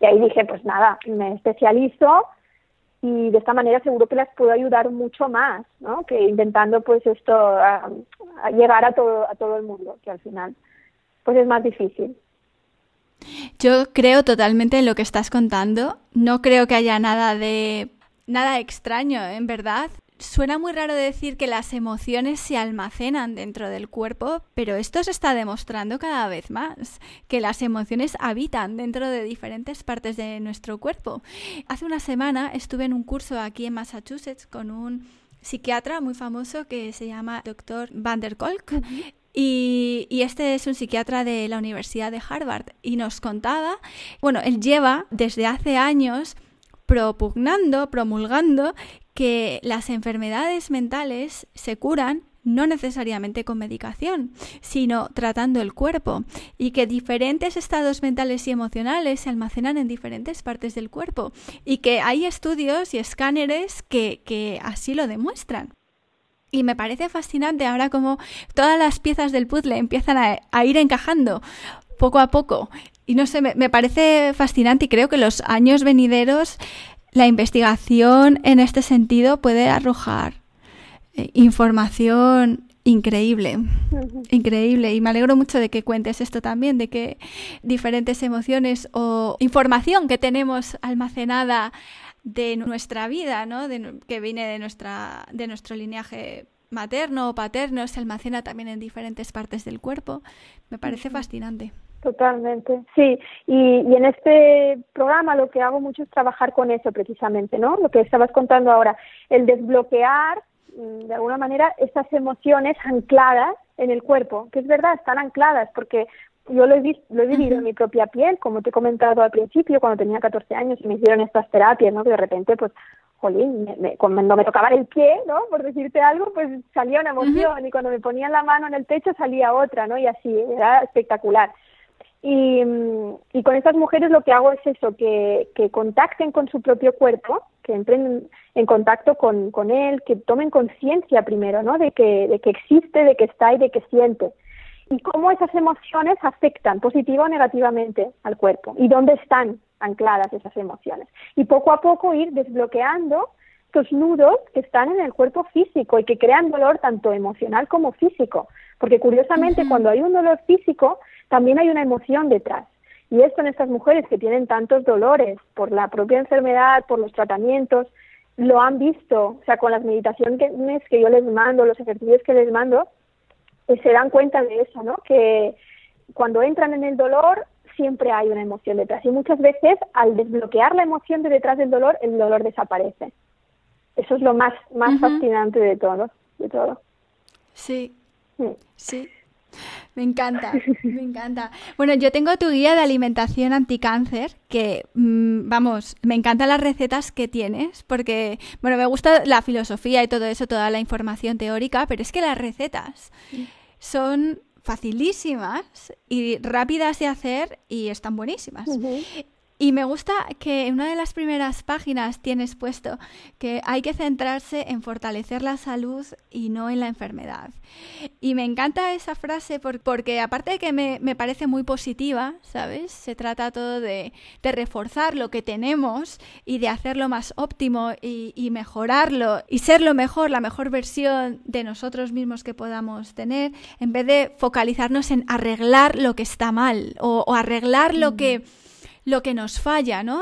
Y ahí dije, pues nada, me especializo y de esta manera seguro que las puedo ayudar mucho más, ¿no? Que intentando pues esto, a llegar a todo, a todo el mundo, que al final pues es más difícil. Yo creo totalmente en lo que estás contando. No creo que haya nada de nada extraño, en verdad. Suena muy raro decir que las emociones se almacenan dentro del cuerpo, pero esto se está demostrando cada vez más, que las emociones habitan dentro de diferentes partes de nuestro cuerpo. Hace una semana estuve en un curso aquí en Massachusetts con un psiquiatra muy famoso que se llama Dr. Van der Kolk y, este es un psiquiatra de la Universidad de Harvard y nos contaba, bueno, él lleva desde hace años propugnando, promulgando que las enfermedades mentales se curan no necesariamente con medicación, sino tratando el cuerpo, y que diferentes estados mentales y emocionales se almacenan en diferentes partes del cuerpo, y que hay estudios y escáneres que, que así lo demuestran. Y me parece fascinante ahora como todas las piezas del puzzle empiezan a, ir encajando poco a poco. Y no sé, me, parece fascinante y creo que los años venideros la investigación en este sentido puede arrojar eh, información increíble, increíble. Y me alegro mucho de que cuentes esto también, de que diferentes emociones o información que tenemos almacenada de nuestra vida, ¿no? que viene de, nuestra, de nuestro lineaje materno o paterno, se almacena también en diferentes partes del cuerpo. Me parece fascinante. Totalmente, sí. Y, y, en este programa lo que hago mucho es trabajar con eso precisamente, ¿no? Lo que estabas contando ahora, el desbloquear mm, de alguna manera esas emociones ancladas en el cuerpo, que es verdad, están ancladas, porque yo lo he, lo he vivido en mi propia piel, como te he comentado al principio, cuando tenía 14 años y me hicieron estas terapias, ¿no? Que de repente, pues, jolín, cuando me tocaban el pie, ¿no? Por decirte algo, pues salía una emoción y cuando me ponían la mano en el pecho salía otra, ¿no? Y así, era espectacular. Y, y con estas mujeres lo que hago es eso, que, que contacten con su propio cuerpo, que entren en contacto con, con él, que tomen conciencia primero, ¿no? De que, de que existe, de que está y de que siente y cómo esas emociones afectan positiva o negativamente al cuerpo y dónde están ancladas esas emociones. Y poco a poco ir desbloqueando estos nudos que están en el cuerpo físico y que crean dolor tanto emocional como físico. Porque curiosamente cuando hay un dolor físico también hay una emoción detrás. Y esto en estas mujeres que tienen tantos dolores por la propia enfermedad, por los tratamientos, lo han visto, o sea, con las meditaciones que yo les mando, los ejercicios que les mando, se dan cuenta de eso, ¿no? Que, cuando entran en el dolor siempre hay una emoción detrás y muchas veces al desbloquear la emoción de detrás del dolor, el dolor desaparece. Eso es lo más, más fascinante de todo, de todo. Sí, sí. Me encanta, me encanta. Bueno, yo tengo tu guía de alimentación anticáncer, que, mm, vamos, me encantan las recetas que tienes, porque, bueno, me gusta la filosofía y todo eso, toda la información teórica, pero es que las recetas son facilísimas y rápidas de hacer y están buenísimas. Y me gusta que en una de las primeras páginas tienes puesto que hay que centrarse en fortalecer la salud y no en la enfermedad. Y me encanta esa frase porque aparte de que me, parece muy positiva, ¿sabes? Se trata todo de, reforzar lo que tenemos y de hacerlo más óptimo y, mejorarlo y ser lo mejor, la mejor versión de nosotros mismos que podamos tener, en vez de focalizarnos en arreglar lo que está mal o, arreglar lo que lo que nos falla, ¿no?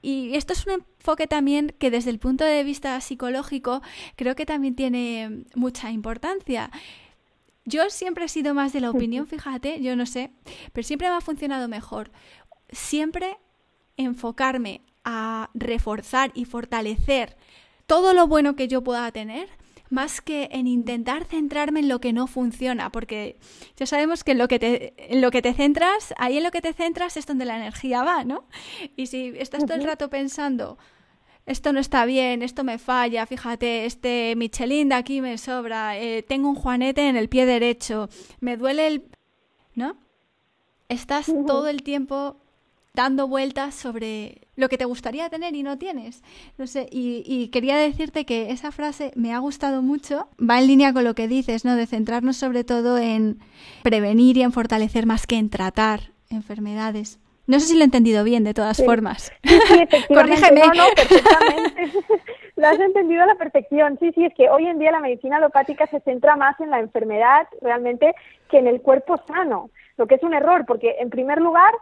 Y esto es un enfoque también que desde el punto de vista psicológico creo que también tiene mucha importancia. Yo siempre he sido más de la opinión, fíjate, yo no sé, pero siempre me ha funcionado mejor. Siempre enfocarme a reforzar y fortalecer todo lo bueno que yo pueda tener más que en intentar centrarme en lo que no funciona, porque ya sabemos que en lo que te, en lo que te centras, ahí en lo que te centras es donde la energía va, ¿no? Y si estás todo el rato pensando, esto no está bien, esto me falla, fíjate, este Michelin de aquí me sobra, eh, tengo un juanete en el pie derecho, me duele el... ¿no? Estás todo el tiempo dando vueltas sobre lo que te gustaría tener y no tienes. No sé, y, quería decirte que esa frase me ha gustado mucho, va en línea con lo que dices, ¿no? De centrarnos sobre todo en prevenir y en fortalecer más que en tratar enfermedades. No sé si lo he entendido bien, de todas formas. Sí, Corrígeme. <laughs> No, no, perfectamente. <laughs> lo has entendido a la perfección. Sí, sí, es que hoy en día la medicina alopática se centra más en la enfermedad realmente que en el cuerpo sano, lo que es un error, porque en primer lugar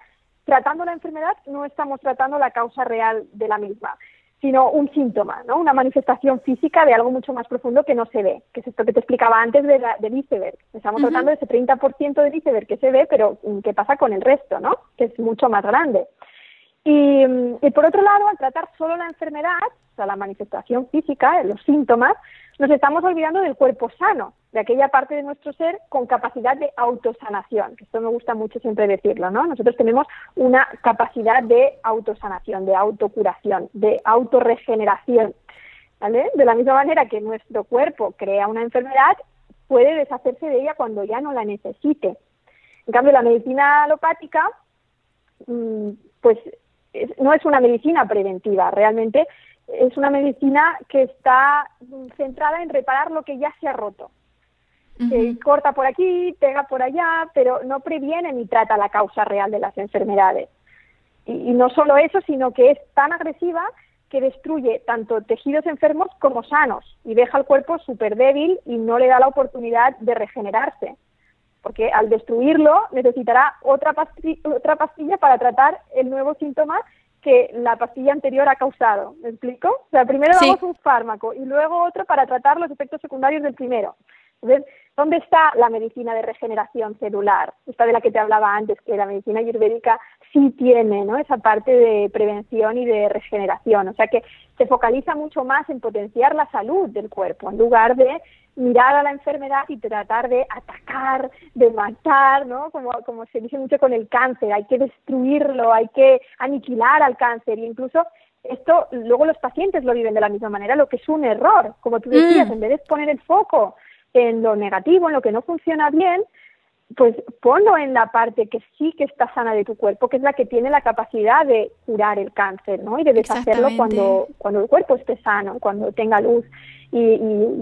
tratando la enfermedad no estamos tratando la causa real de la misma, sino un síntoma, ¿no? una manifestación física de algo mucho más profundo que no se ve, que es esto que te explicaba antes de la, del iceberg. Estamos tratando ese 30% del iceberg que se ve, pero mm, ¿qué pasa con el resto, no? que es mucho más grande? Y, mm, y por otro lado, al tratar solo la enfermedad, o sea, la manifestación física, los síntomas, nos estamos olvidando del cuerpo sano, de aquella parte de nuestro ser con capacidad de autosanación, que esto me gusta mucho siempre decirlo, ¿no? Nosotros tenemos una capacidad de autosanación, de autocuración, de autorregeneración, ¿vale? De la misma manera que nuestro cuerpo crea una enfermedad, puede deshacerse de ella cuando ya no la necesite. En cambio, la medicina alopática, mm, pues no es una medicina preventiva, realmente es una medicina que está centrada en reparar lo que ya se ha roto. Se corta por aquí, pega por allá, pero no previene ni trata la causa real de las enfermedades. Y, no solo eso, sino que es tan agresiva que destruye tanto tejidos enfermos como sanos y deja el cuerpo súper débil y no le da la oportunidad de regenerarse. Porque al destruirlo necesitará otra, otra pastilla para tratar el nuevo síntoma que la pastilla anterior ha causado. ¿Me explico? O sea, primero damos un fármaco y luego otro para tratar los efectos secundarios del primero. Entonces, ¿dónde está la medicina de regeneración celular? Esta de la que te hablaba antes, que la medicina ayurvédica sí tiene ¿no? esa parte de prevención y de regeneración. O sea que se focaliza mucho más en potenciar la salud del cuerpo, en lugar de mirar a la enfermedad y tratar de atacar, de matar, ¿no? Como, como se dice mucho con el cáncer, hay que destruirlo, hay que aniquilar al cáncer y incluso esto luego los pacientes lo viven de la misma manera, lo que es un error, como tú decías, mm. en vez de poner el foco en lo negativo, en lo que no funciona bien, pues ponlo en la parte que sí que está sana de tu cuerpo, que es la que tiene la capacidad de curar el cáncer, ¿no? Y de deshacerlo cuando, cuando el cuerpo esté sano, cuando tenga luz y,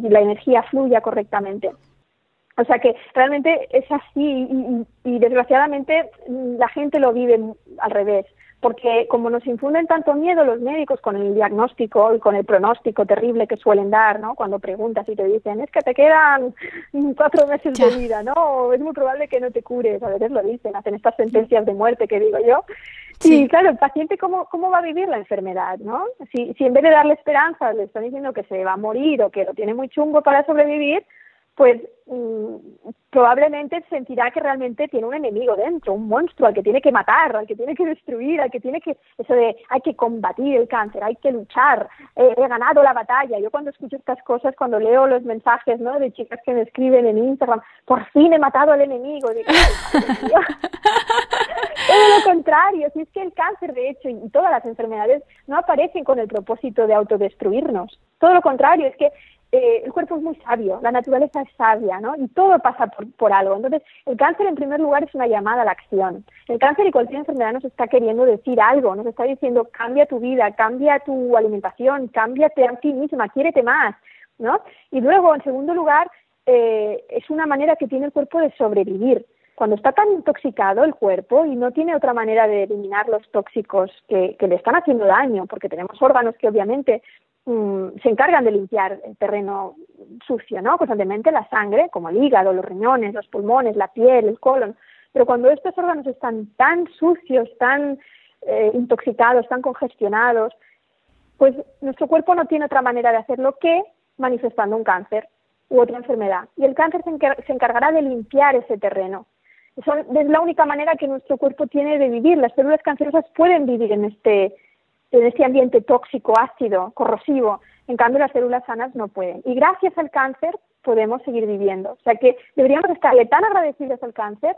la energía fluya correctamente. O sea que realmente es así y, desgraciadamente la gente lo vive al revés, porque como nos infunden tanto miedo los médicos con el diagnóstico y con el pronóstico terrible que suelen dar, ¿no? Cuando preguntas y te dicen, es que te quedan <laughs> cuatro meses de vida, ¿no? es muy probable que no te cures, a veces lo dicen, hacen estas sentencias de muerte que digo yo, Sí, claro, el paciente cómo, cómo va a vivir la enfermedad, ¿no? Si, si en vez de darle esperanza le están diciendo que se va a morir o que lo tiene muy chungo para sobrevivir, pues mm, probablemente sentirá que realmente tiene un enemigo dentro, un monstruo al que tiene que matar, al que tiene que destruir, al que tiene que, eso de hay que combatir el cáncer, hay que luchar, eh, he ganado la batalla. Yo cuando escucho estas cosas, cuando leo los mensajes ¿no? de chicas que me escriben en Instagram, por fin he matado al enemigo, todo <laughs> lo contrario, si es que el cáncer de hecho y todas las enfermedades no aparecen con el propósito de autodestruirnos, todo lo contrario, es que eh, el cuerpo es muy sabio, la naturaleza es sabia, ¿no? Y todo pasa por, por, algo. Entonces, el cáncer en primer lugar es una llamada a la acción. El cáncer y cualquier enfermedad nos está queriendo decir algo, nos está diciendo cambia tu vida, cambia tu alimentación, cámbiate a ti misma, quiérete más, ¿no? Y luego, en segundo lugar, eh, es una manera que tiene el cuerpo de sobrevivir. Cuando está tan intoxicado el cuerpo y no tiene otra manera de eliminar los tóxicos que, que le están haciendo daño, porque tenemos órganos que obviamente Mm, se encargan de limpiar el terreno sucio, ¿no? Constantemente la sangre, como el hígado, los riñones, los pulmones, la piel, el colon. Pero cuando estos órganos están tan sucios, tan eh, intoxicados, tan congestionados, pues nuestro cuerpo no tiene otra manera de hacerlo que manifestando un cáncer u otra enfermedad. Y el cáncer se, se encargará de limpiar ese terreno. es la única manera que nuestro cuerpo tiene de vivir. Las células cancerosas pueden vivir en este en ese ambiente tóxico, ácido, corrosivo. En cambio, las células sanas no pueden. Y gracias al cáncer podemos seguir viviendo. O sea que deberíamos estarle tan agradecidos al cáncer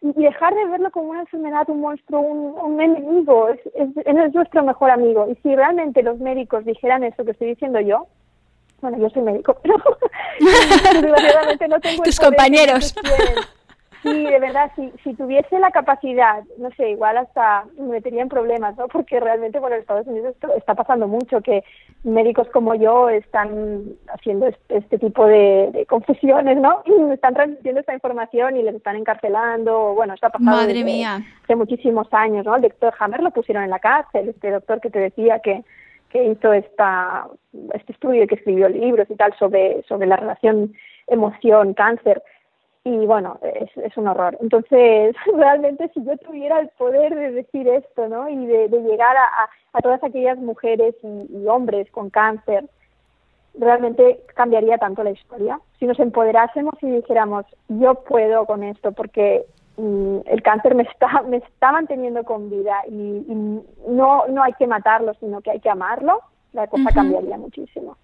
y dejar de verlo como una enfermedad, un monstruo, un, enemigo. Es, es, nuestro mejor amigo. Y si realmente los médicos dijeran eso que estoy diciendo yo, bueno, yo soy médico, pero <laughs> no tengo Tus compañeros. Sí, de verdad, si, si tuviese la capacidad, no sé, igual hasta me metería en problemas, ¿no? Porque realmente, bueno, en Estados Unidos esto está pasando mucho, que médicos como yo están haciendo este, tipo de, confusiones, ¿no? Están transmitiendo esta información y les están encarcelando, bueno, está pasando Madre mía. hace muchísimos años, ¿no? El doctor Hammer lo pusieron en la cárcel, este doctor que te decía que que hizo esta, este estudio que escribió libros y tal sobre, sobre la relación emoción-cáncer y bueno, es, es, un horror. Entonces, <laughs> realmente si yo tuviera el poder de decir esto, ¿no? Y de, llegar a, a, todas aquellas mujeres y, hombres con cáncer, realmente cambiaría tanto la historia. Si nos empoderásemos y dijéramos, yo puedo con esto porque mm, el cáncer me está, <laughs> me está manteniendo con vida y, no, no hay que matarlo, sino que hay que amarlo, la cosa cambiaría muchísimo.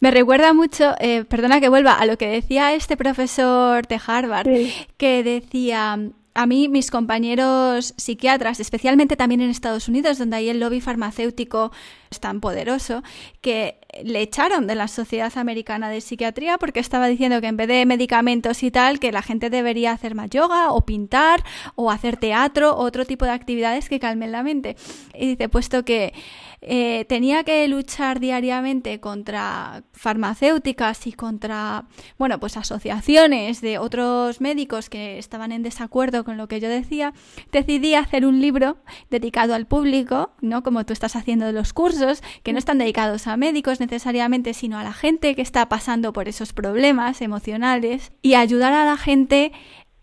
Me recuerda mucho, eh, perdona que vuelva, a lo que decía este profesor de Harvard, que decía, a mí mis compañeros psiquiatras, especialmente también en Estados Unidos, donde hay el lobby farmacéutico es tan poderoso, que le echaron de la Sociedad Americana de Psiquiatría porque estaba diciendo que en vez de medicamentos y tal, que la gente debería hacer más yoga o pintar o hacer teatro o otro tipo de actividades que calmen la mente. Y dice, puesto que eh, tenía que luchar diariamente contra farmacéuticas y contra, bueno, pues asociaciones de otros médicos que estaban en desacuerdo con lo que yo decía, decidí hacer un libro dedicado al público, ¿no? Como tú estás haciendo los cursos, que no están dedicados a médicos necesariamente, sino a la gente que está pasando por esos problemas emocionales y ayudar a la gente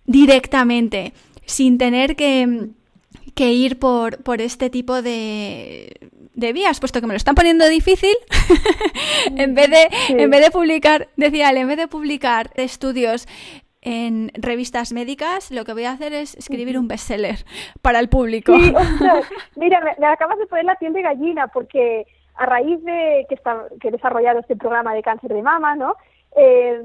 directamente, sin tener que que ir por, por este tipo de, de vías, puesto que me lo están poniendo difícil, <laughs> en, vez de, en vez de publicar, decía en vez de publicar estudios en revistas médicas, lo que voy a hacer es escribir un bestseller para el público. <laughs> mira, me, acabas de poner la piel de gallina porque a raíz de que, está, que he desarrollado este programa de cáncer de mama, ¿no? Eh,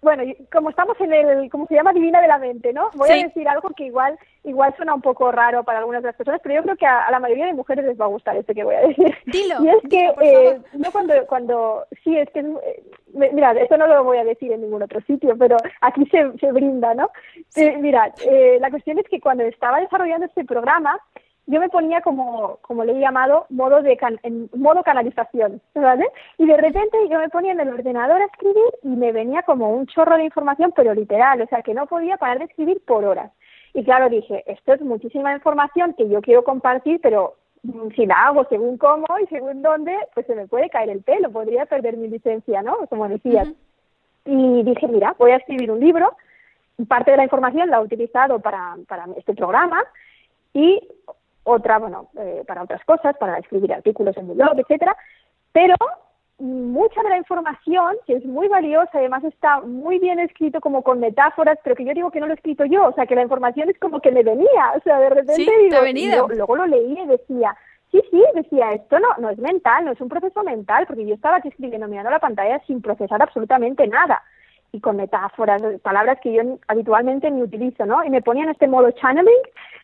bueno, como estamos en el, ¿cómo se llama? Divina de la mente, ¿no? Voy a decir algo que igual igual suena un poco raro para algunas de las personas, pero yo creo que a, la mayoría de mujeres les va a gustar esto que voy a decir. Dilo. <laughs> Y es que, eh, no cuando, cuando, sí, es que, eh, mira, esto no lo voy a decir en ningún otro sitio, pero aquí se, se brinda, ¿no? Eh, mira, eh, la cuestión es que cuando estaba desarrollando este programa, yo me ponía como, como le he llamado, modo de en modo canalización, ¿vale? Y de repente yo me ponía en el ordenador a escribir y me venía como un chorro de información, pero literal, o sea que no podía parar de escribir por horas. Y claro, dije, esto es muchísima información que yo quiero compartir, pero si la hago según cómo y según dónde, pues se me puede caer el pelo, podría perder mi licencia, ¿no? Como decías. Y dije, mira, voy a escribir un libro, parte de la información la he utilizado para, para este programa y otra, bueno, eh, para otras cosas, para escribir artículos en mi blog, etcétera, pero mucha de la información, que es muy valiosa, además está muy bien escrito como con metáforas, pero que yo digo que no lo he escrito yo, o sea, que la información es como que me venía, o sea, de repente digo, luego lo leí y decía, sí, sí, decía, esto no, no es mental, no es un proceso mental, porque yo estaba aquí escribiendo, mirando la pantalla sin procesar absolutamente nada y con metáforas, palabras que yo habitualmente ni utilizo, ¿no? Y me ponía en este modo channeling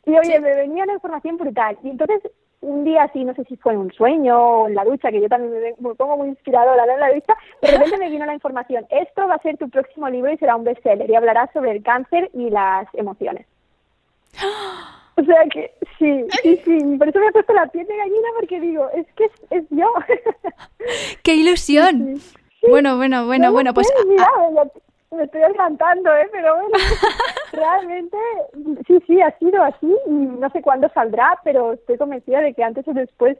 y oye, me venía una información brutal. Y entonces un día así, no sé si fue en un sueño o en la ducha, que yo también me, pongo muy inspiradora en la ducha, de repente me vino la información, esto va a ser tu próximo libro y será un bestseller y hablarás sobre el cáncer y las emociones. O sea que sí, sí, sí, por eso me he puesto la piel de gallina porque digo, es que es, yo. ¡Qué ilusión! <laughs> Bueno, bueno, bueno, bueno, pues... Mira, me estoy adelantando, ¿eh? Pero bueno, <laughs> realmente sí, sí, ha sido así y no sé cuándo saldrá, pero estoy convencida de que antes o después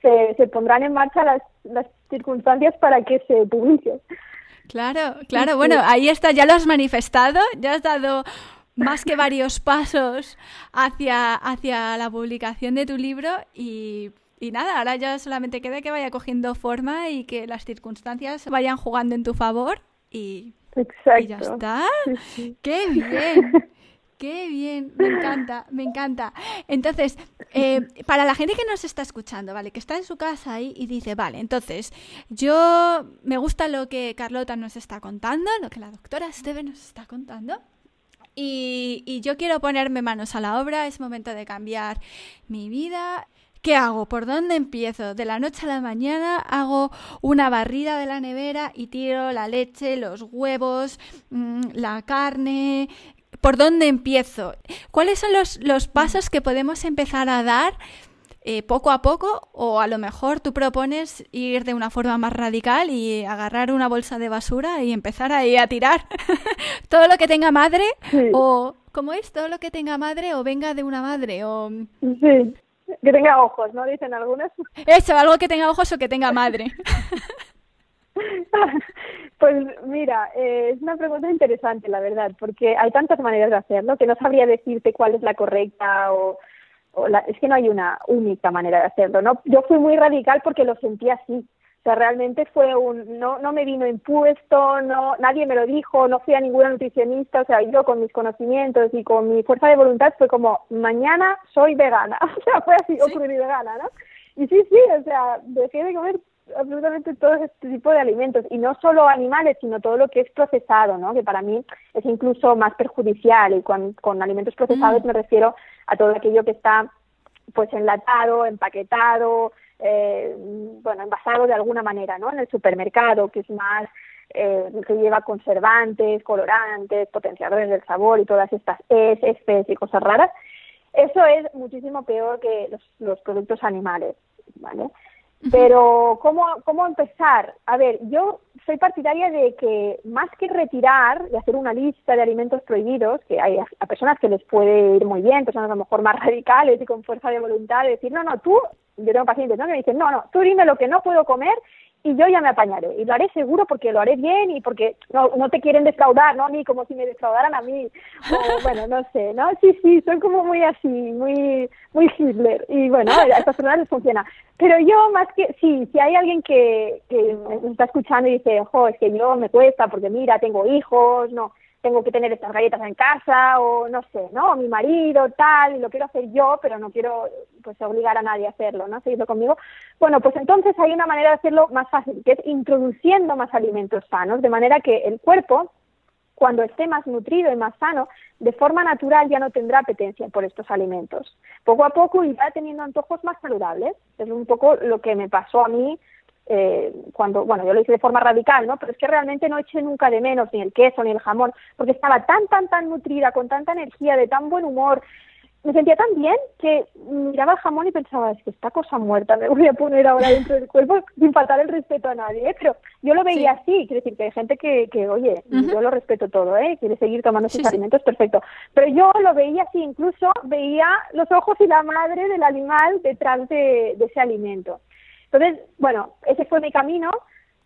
se, se pondrán en marcha las, las circunstancias para que se publique. Claro, claro, bueno, ahí está, ya lo has manifestado, ya has dado más que varios pasos hacia, hacia la publicación de tu libro y y nada, ahora ya solamente queda que vaya cogiendo forma y que las circunstancias vayan jugando en tu favor y, ya está. ¡Qué <laughs> bien! ¡Qué bien! Me encanta, me encanta. Entonces, eh, para la gente que nos está escuchando, ¿vale? Que está en su casa ahí y dice, vale, entonces, yo me gusta lo que Carlota nos está contando, lo que la doctora Esteve nos está contando. Y, y yo quiero ponerme manos a la obra, es momento de cambiar mi vida. ¿Qué hago? ¿Por dónde empiezo? De la noche a la mañana hago una barrida de la nevera y tiro la leche, los huevos, mm, la carne. ¿Por dónde empiezo? ¿Cuáles son los, los pasos que podemos empezar a dar eh, poco a poco? O a lo mejor tú propones ir de una forma más radical y agarrar una bolsa de basura y empezar ahí a tirar <laughs> todo lo que tenga madre o... ¿Cómo es? Todo lo que tenga madre o venga de una madre o... Sí. <laughs> Que tenga ojos, ¿no? Dicen algunas. <laughs> Eso, algo que tenga ojos o que tenga madre. <laughs> Pues mira, eh, es una pregunta interesante, la verdad, porque hay tantas maneras de hacerlo que no sabría decirte cuál es la correcta o, o la, es que no hay una única manera de hacerlo, ¿no? Yo fui muy radical porque lo sentí así. O sea, realmente fue un, no, no me vino impuesto, no, nadie me lo dijo, no fui a ninguna nutricionista, o sea, yo con mis conocimientos y con mi fuerza de voluntad fue como, mañana soy vegana, <laughs> o sea, fue así, ocurrir vegana, ¿no? Y sí, sí, o sea, dejé de comer absolutamente todo este tipo de alimentos y no solo animales sino todo lo que es procesado no que para mí es incluso más perjudicial y con, con alimentos procesados mm. me refiero a todo aquello que está pues enlatado empaquetado eh, bueno, envasado de alguna manera, ¿no? En el supermercado, que es más, eh, que lleva conservantes, colorantes, potenciadores del sabor y todas estas es, especies y cosas raras, eso es muchísimo peor que los, los productos animales, ¿vale? Pero, ¿cómo, ¿cómo empezar? A ver, yo soy partidaria de que más que retirar y hacer una lista de alimentos prohibidos, que hay a, personas que les puede ir muy bien, personas a lo mejor más <laughs> radicales y con fuerza de voluntad, de decir, no, no, tú yo tengo pacientes ¿no? que me dicen, no, no, tú dime lo que no puedo comer y yo ya me apañaré. Y lo haré seguro porque lo haré bien y porque no, no te quieren defraudar, ¿no? Ni como si me defraudaran a mí. O, <laughs> bueno, no sé, ¿no? Sí, sí, son como muy así, muy muy Hitler. Y bueno, a estas personas les funciona. Pero yo más que, sí, si hay alguien que, que está escuchando y dice, ojo, es que yo me cuesta porque mira, tengo hijos, no tengo que tener estas galletas en casa o no sé, ¿no? mi marido, tal, y lo quiero hacer yo, pero no quiero pues obligar a nadie a hacerlo, ¿no? Seguirlo conmigo. Bueno, pues entonces hay una manera de hacerlo más fácil, que es introduciendo más alimentos sanos, de manera que el cuerpo cuando esté más nutrido y más sano, de forma natural ya no tendrá apetencia por estos alimentos. Poco a poco irá teniendo antojos más saludables. Es un poco lo que me pasó a mí eh, cuando, bueno, yo lo hice de forma radical, ¿no? Pero es que realmente no eché nunca de menos ni el queso ni el jamón, porque estaba tan, tan, tan nutrida, con tanta energía, de tan buen humor, me sentía tan bien que miraba el jamón y pensaba, es que esta cosa muerta me voy a poner ahora dentro del cuerpo sin faltar el respeto a nadie, ¿eh? pero yo lo veía así, quiere decir que hay gente que, que oye, yo lo respeto todo, ¿eh? quiere seguir tomando sus alimentos, perfecto, pero yo lo veía así, incluso veía los ojos y la madre del animal detrás de ese alimento. Entonces, bueno, ese fue mi camino,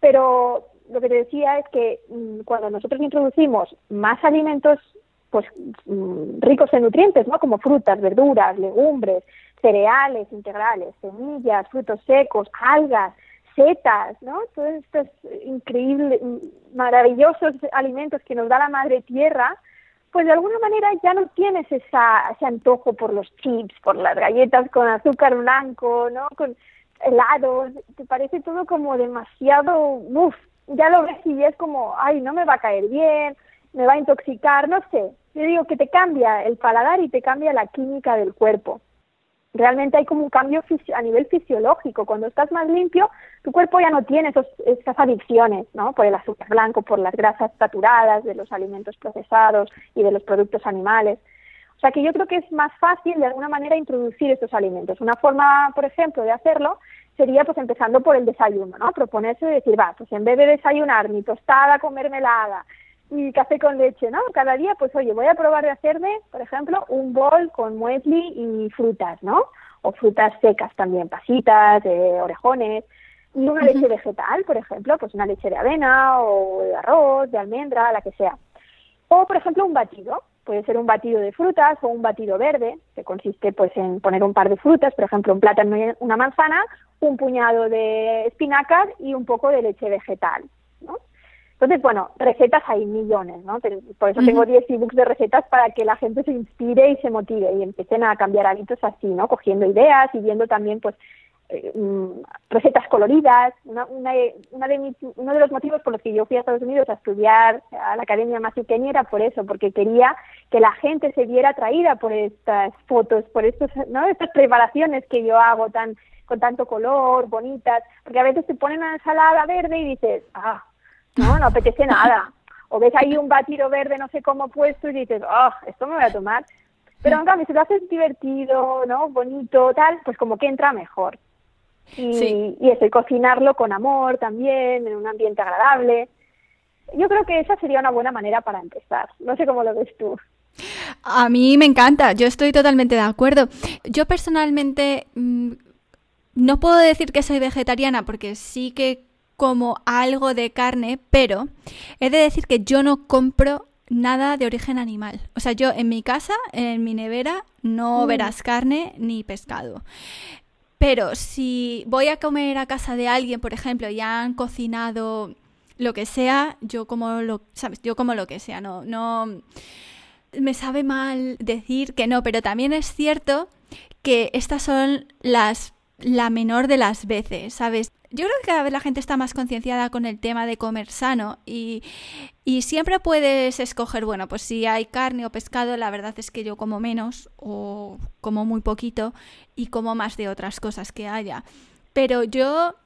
pero lo que te decía es que mm, cuando nosotros introducimos más alimentos pues mm, ricos en nutrientes, ¿no? Como frutas, verduras, legumbres, cereales integrales, semillas, frutos secos, algas, setas, ¿no? Todos estos increíbles, maravillosos alimentos que nos da la madre tierra, pues de alguna manera ya no tienes esa, ese antojo por los chips, por las galletas con azúcar blanco, ¿no? Con helados, te parece todo como demasiado, uff, ya lo ves y es como, ay, no me va a caer bien, me va a intoxicar, no sé. Yo digo que te cambia el paladar y te cambia la química del cuerpo realmente hay como un cambio a nivel fisiológico. Cuando estás más limpio, tu cuerpo ya no tiene esas adicciones, ¿no? Por el azúcar blanco, por las grasas saturadas de los alimentos procesados y de los productos animales. O sea que yo creo que es más fácil de alguna manera introducir estos alimentos. Una forma, por ejemplo, de hacerlo sería pues empezando por el desayuno, ¿no? Proponerse de decir, va, pues en vez de desayunar mi tostada con mermelada, y café con leche, ¿no? Cada día, pues oye, voy a probar de hacerme, por ejemplo, un bol con muesli y frutas, ¿no? O frutas secas también, pasitas, de orejones, y una leche vegetal, por ejemplo, pues una leche de avena o de arroz, de almendra, la que sea. O, por ejemplo, un batido, puede ser un batido de frutas o un batido verde, que consiste pues en poner un par de frutas, por ejemplo, un plátano y una manzana, un puñado de espinacas y un poco de leche vegetal, ¿no? Entonces, bueno, recetas hay millones, ¿no? Por eso tengo 10 ebooks de recetas para que la gente se inspire y se motive y empiecen a cambiar hábitos así, ¿no? Cogiendo ideas y viendo también, pues, eh, mm, recetas coloridas. Una, una, una de mis, uno de los motivos por los que yo fui a Estados Unidos a estudiar a la Academia Masiqueña era por eso, porque quería que la gente se viera atraída por estas fotos, por estos, ¿no? estas preparaciones que yo hago tan con tanto color, bonitas, porque a veces te ponen una ensalada verde y dices, ah, no, no apetece nada. O ves ahí un batido verde, no sé cómo puesto, y dices, oh, esto me voy a tomar. Pero en cambio, si lo haces divertido, ¿no? Bonito, tal, pues como que entra mejor. Y, y eso, y cocinarlo con amor también, en un ambiente agradable. Yo creo que esa sería una buena manera para empezar. No sé cómo lo ves tú. A mí me encanta, yo estoy totalmente de acuerdo. Yo personalmente mm, no puedo decir que soy vegetariana porque sí que como algo de carne, pero he de decir que yo no compro nada de origen animal. O sea, yo en mi casa, en mi nevera, no mm. verás carne ni pescado. Pero si voy a comer a casa de alguien, por ejemplo, y han cocinado lo que sea, yo como lo, sabes, yo como lo que sea, no no me sabe mal decir que no, pero también es cierto que estas son las la menor de las veces, ¿sabes? Yo creo que cada vez la gente está más concienciada con el tema de comer sano y, y, siempre puedes escoger, bueno, pues si hay carne o pescado, la verdad es que yo como menos o como muy poquito y como más de otras cosas que haya. Pero yo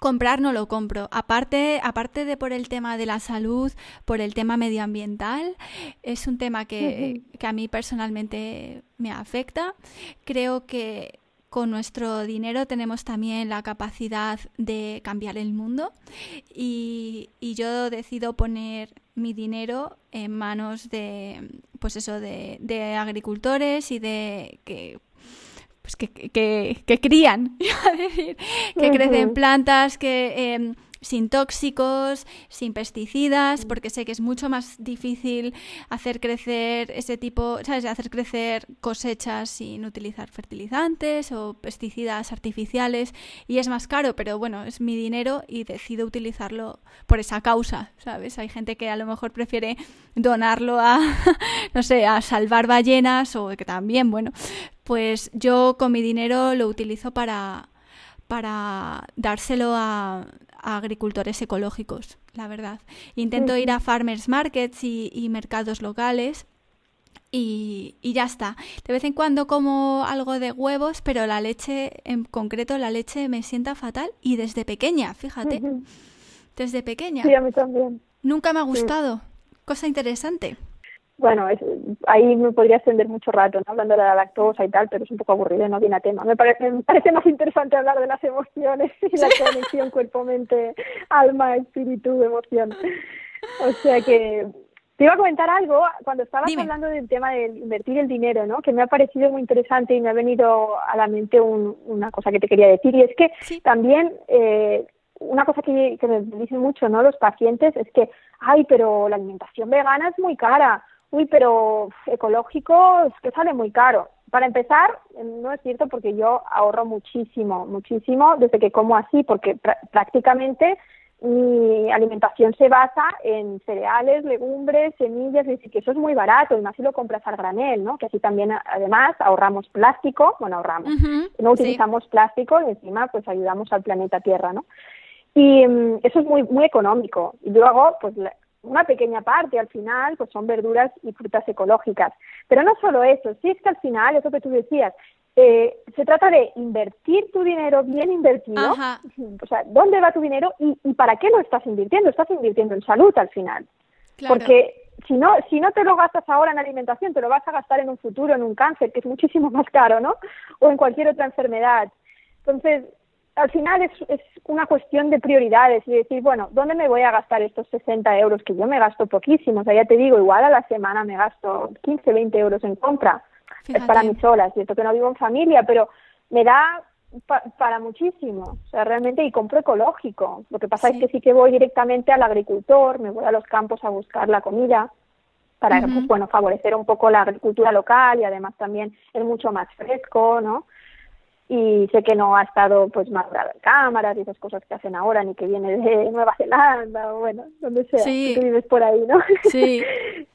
comprar no lo compro. Aparte, aparte de por el tema de la salud, por el tema medioambiental, es un tema que, que a mí personalmente me afecta. Creo que con nuestro dinero tenemos también la capacidad de cambiar el mundo. Y, yo decido poner mi dinero en manos de pues eso de, agricultores y de que pues que, que, crían, <laughs> que crecen plantas, que em, sin tóxicos, sin pesticidas, mm. porque sé que es mucho más difícil hacer crecer ese tipo, ¿sabes? Hacer crecer cosechas sin utilizar fertilizantes o pesticidas artificiales y es más caro, pero bueno, es mi dinero y decido utilizarlo por esa causa, ¿sabes? Hay gente que a lo mejor prefiere donarlo a, <laughs> no sé, a salvar ballenas o que también, bueno, pues yo con mi dinero lo utilizo para para dárselo a, agricultores ecológicos, la verdad. Intento ir a farmers markets y, mercados locales y, ya está. De vez en cuando como algo de huevos, pero la leche, en concreto la leche me sienta fatal y desde pequeña, fíjate. Desde pequeña. Sí, a mí también. Nunca me ha gustado. Cosa interesante bueno, ahí me podría extender mucho rato, ¿no? hablando de la lactosa y tal, pero es un poco aburrido, no viene a tema. Me parece, me parece más interesante hablar de las emociones y la <laughs> conexión cuerpo-mente, alma, espíritu, emoción. O sea que te iba a comentar algo cuando estabas hablando del tema de invertir el dinero, ¿no? Que me ha parecido muy interesante y me ha venido a la mente una cosa que te quería decir y es que también eh, una cosa que, que me dicen mucho, ¿no? Los pacientes es que, ay, pero la alimentación vegana es muy cara uy, pero ecológico es que sale muy caro. Para empezar, no es cierto porque yo ahorro muchísimo, muchísimo desde que como así, porque prácticamente mi alimentación se basa en cereales, legumbres, semillas, es decir, que eso es muy barato, y más si lo compras al granel, ¿no? Que así también, además, ahorramos plástico, bueno, ahorramos, no utilizamos plástico y encima, pues ayudamos al planeta Tierra, ¿no? Y mm, eso es muy, muy económico. Y luego, pues una pequeña parte al final, pues son verduras y frutas ecológicas. Pero no solo eso, sí es que al final, eso que tú decías, eh, se trata de invertir tu dinero bien invertido, o sea, ¿dónde va tu dinero y, para qué lo estás invirtiendo? Estás invirtiendo en salud al final. Porque si no, si no te lo gastas ahora en alimentación, te lo vas a gastar en un futuro, en un cáncer, que es muchísimo <laughs> más caro, ¿no? O en cualquier otra enfermedad. Entonces, al final es, es una cuestión de prioridades y decir, bueno, ¿dónde me voy a gastar estos 60 euros? Que yo me gasto poquísimo, o sea, ya te digo, igual a la semana me gasto 15, 20 euros en compra es para mí sola, cierto que no vivo en familia, pero me da para muchísimo, o sea, realmente, y compro ecológico. Lo que pasa es que sí que voy directamente al agricultor, me voy a los campos a buscar la comida para, pues, bueno, favorecer un poco la agricultura local y además también es mucho más fresco, ¿no? Y sé que no ha estado pues madurado en cámaras y esas cosas que hacen ahora ni que viene de <laughs> Nueva Zelanda o bueno donde sea sí. tú vives por ahí no <laughs> sí.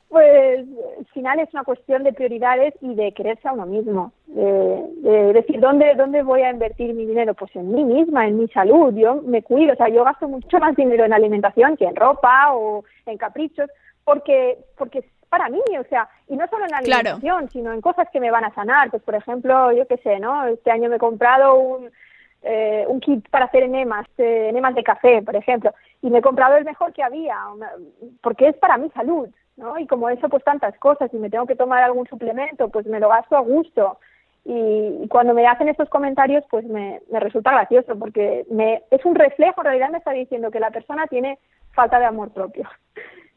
Pues al final es una cuestión de prioridades y de quererse a uno mismo de, decir dónde dónde voy a invertir mi dinero pues en mí misma en mi salud yo me cuido o sea yo gasto mucho más dinero en alimentación que en ropa o en caprichos porque porque para mí, o sea, y no solo en la alimentación, sino en cosas que me van a sanar. Pues, por ejemplo, yo qué sé, ¿no? Este año me he comprado un, eh, un kit para hacer enemas, eh, enemas de café, por ejemplo, y me he comprado el mejor que había, porque es para mi salud, ¿no? Y como eso, pues tantas cosas, y me tengo que tomar algún suplemento, pues me lo gasto a gusto. Y, cuando me hacen estos comentarios, pues me, me resulta gracioso, porque me, es un reflejo, en realidad me está diciendo que la persona tiene falta de amor propio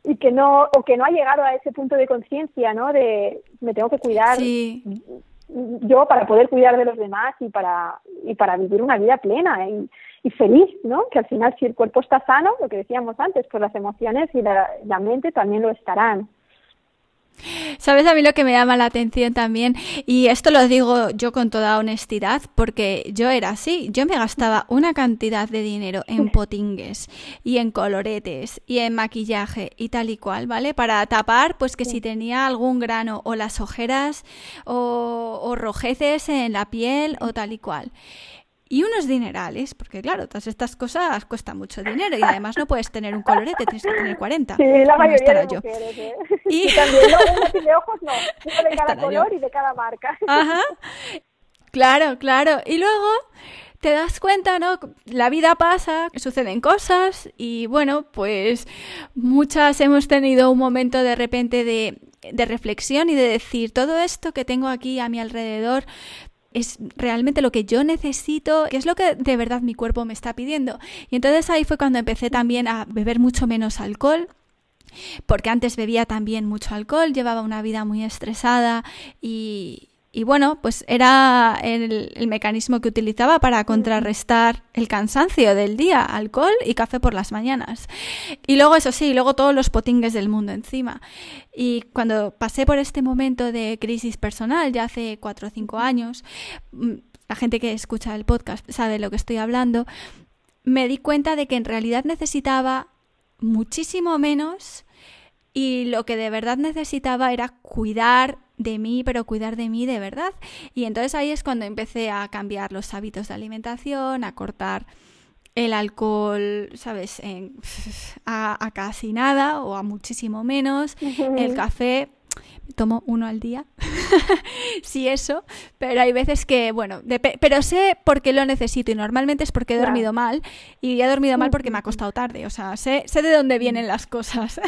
y que no o que no ha llegado a ese punto de conciencia no de me tengo que cuidar yo para poder cuidar de los demás y para y para vivir una vida plena y, y, feliz no que al final si el cuerpo está sano lo que decíamos antes pues las emociones y la, la mente también lo estarán Sabes a mí lo que me llama la atención también, y esto lo digo yo con toda honestidad, porque yo era así, yo me gastaba una cantidad de dinero en potingues y en coloretes y en maquillaje y tal y cual, ¿vale? Para tapar, pues que si tenía algún grano o las ojeras o, o rojeces en la piel o tal y cual y unos dinerales, porque claro, todas estas cosas cuestan mucho dinero y además no puedes tener un colorete, tienes que tener 40. Sí, la mayoría de mujeres, ¿eh? y... también no, de ojos no, <laughs> uno de cada color y de cada marca. Ajá, claro, claro. Y luego te das cuenta, ¿no? La vida pasa, suceden cosas y bueno, pues muchas hemos tenido un momento de repente de, de reflexión y de decir, todo esto que tengo aquí a mi alrededor, es realmente lo que yo necesito, qué es lo que de verdad mi cuerpo me está pidiendo. Y entonces ahí fue cuando empecé también a beber mucho menos alcohol porque antes bebía también mucho alcohol, llevaba una vida muy estresada y, y bueno, pues era el, el, mecanismo que utilizaba para contrarrestar el cansancio del día, alcohol y café por las mañanas. Y luego, eso sí, luego todos los potingues del mundo encima. Y cuando pasé por este momento de crisis personal, ya hace cuatro o cinco años, mm, la gente que escucha el podcast sabe de lo que estoy hablando, me di cuenta de que en realidad necesitaba muchísimo menos y lo que de verdad necesitaba era cuidar de mí, pero cuidar de mí de verdad. Y entonces ahí es cuando empecé a cambiar los hábitos de alimentación, a cortar el alcohol, ¿sabes? <laughs> a, casi nada o a muchísimo menos. El café, tomo uno al día, <laughs> sí eso, pero hay veces que, bueno, pero sé por qué lo necesito y normalmente es porque he dormido mal y he dormido mal porque me ha costado tarde, o sea, sé, sé de dónde vienen las cosas.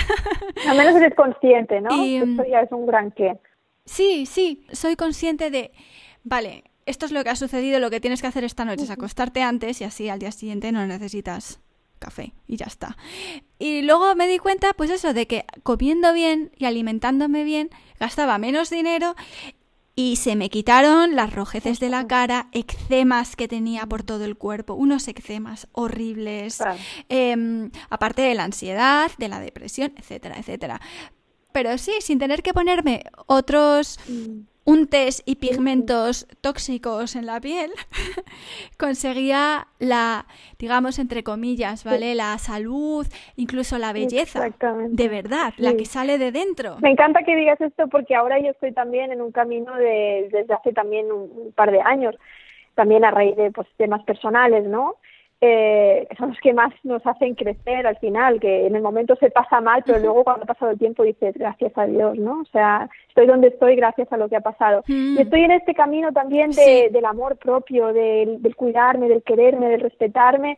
Al menos eres consciente, ¿no? Y, Eso ya es un gran qué. Sí, sí, soy consciente de, vale, esto es lo que ha sucedido, lo que tienes que hacer esta noche es acostarte antes y así al día siguiente no necesitas café y ya está. Y luego me di cuenta, pues eso, de que comiendo bien y alimentándome bien, gastaba menos dinero y se me quitaron las rojeces de la cara, eczemas que tenía por todo el cuerpo, unos eczemas horribles, em, aparte de la ansiedad, de la depresión, etcétera, etcétera. Pero sí, sin tener que ponerme otros mm. untes y pigmentos tóxicos en la piel, <laughs> conseguía la, digamos, entre comillas, ¿vale? La salud, incluso la belleza. De verdad, la que sale de dentro. Me encanta que digas esto porque ahora yo estoy también en un camino de, desde hace también un par de años también a raíz de pues, temas personales, ¿no? Eh, son los que más nos hacen crecer al final, que en el momento se pasa mal, pero luego cuando ha pasado el tiempo dices, gracias a Dios, ¿no? O sea, estoy donde estoy gracias a lo que ha pasado. Mm. Y estoy en este camino también de, del amor propio, del, del cuidarme, del quererme, del respetarme,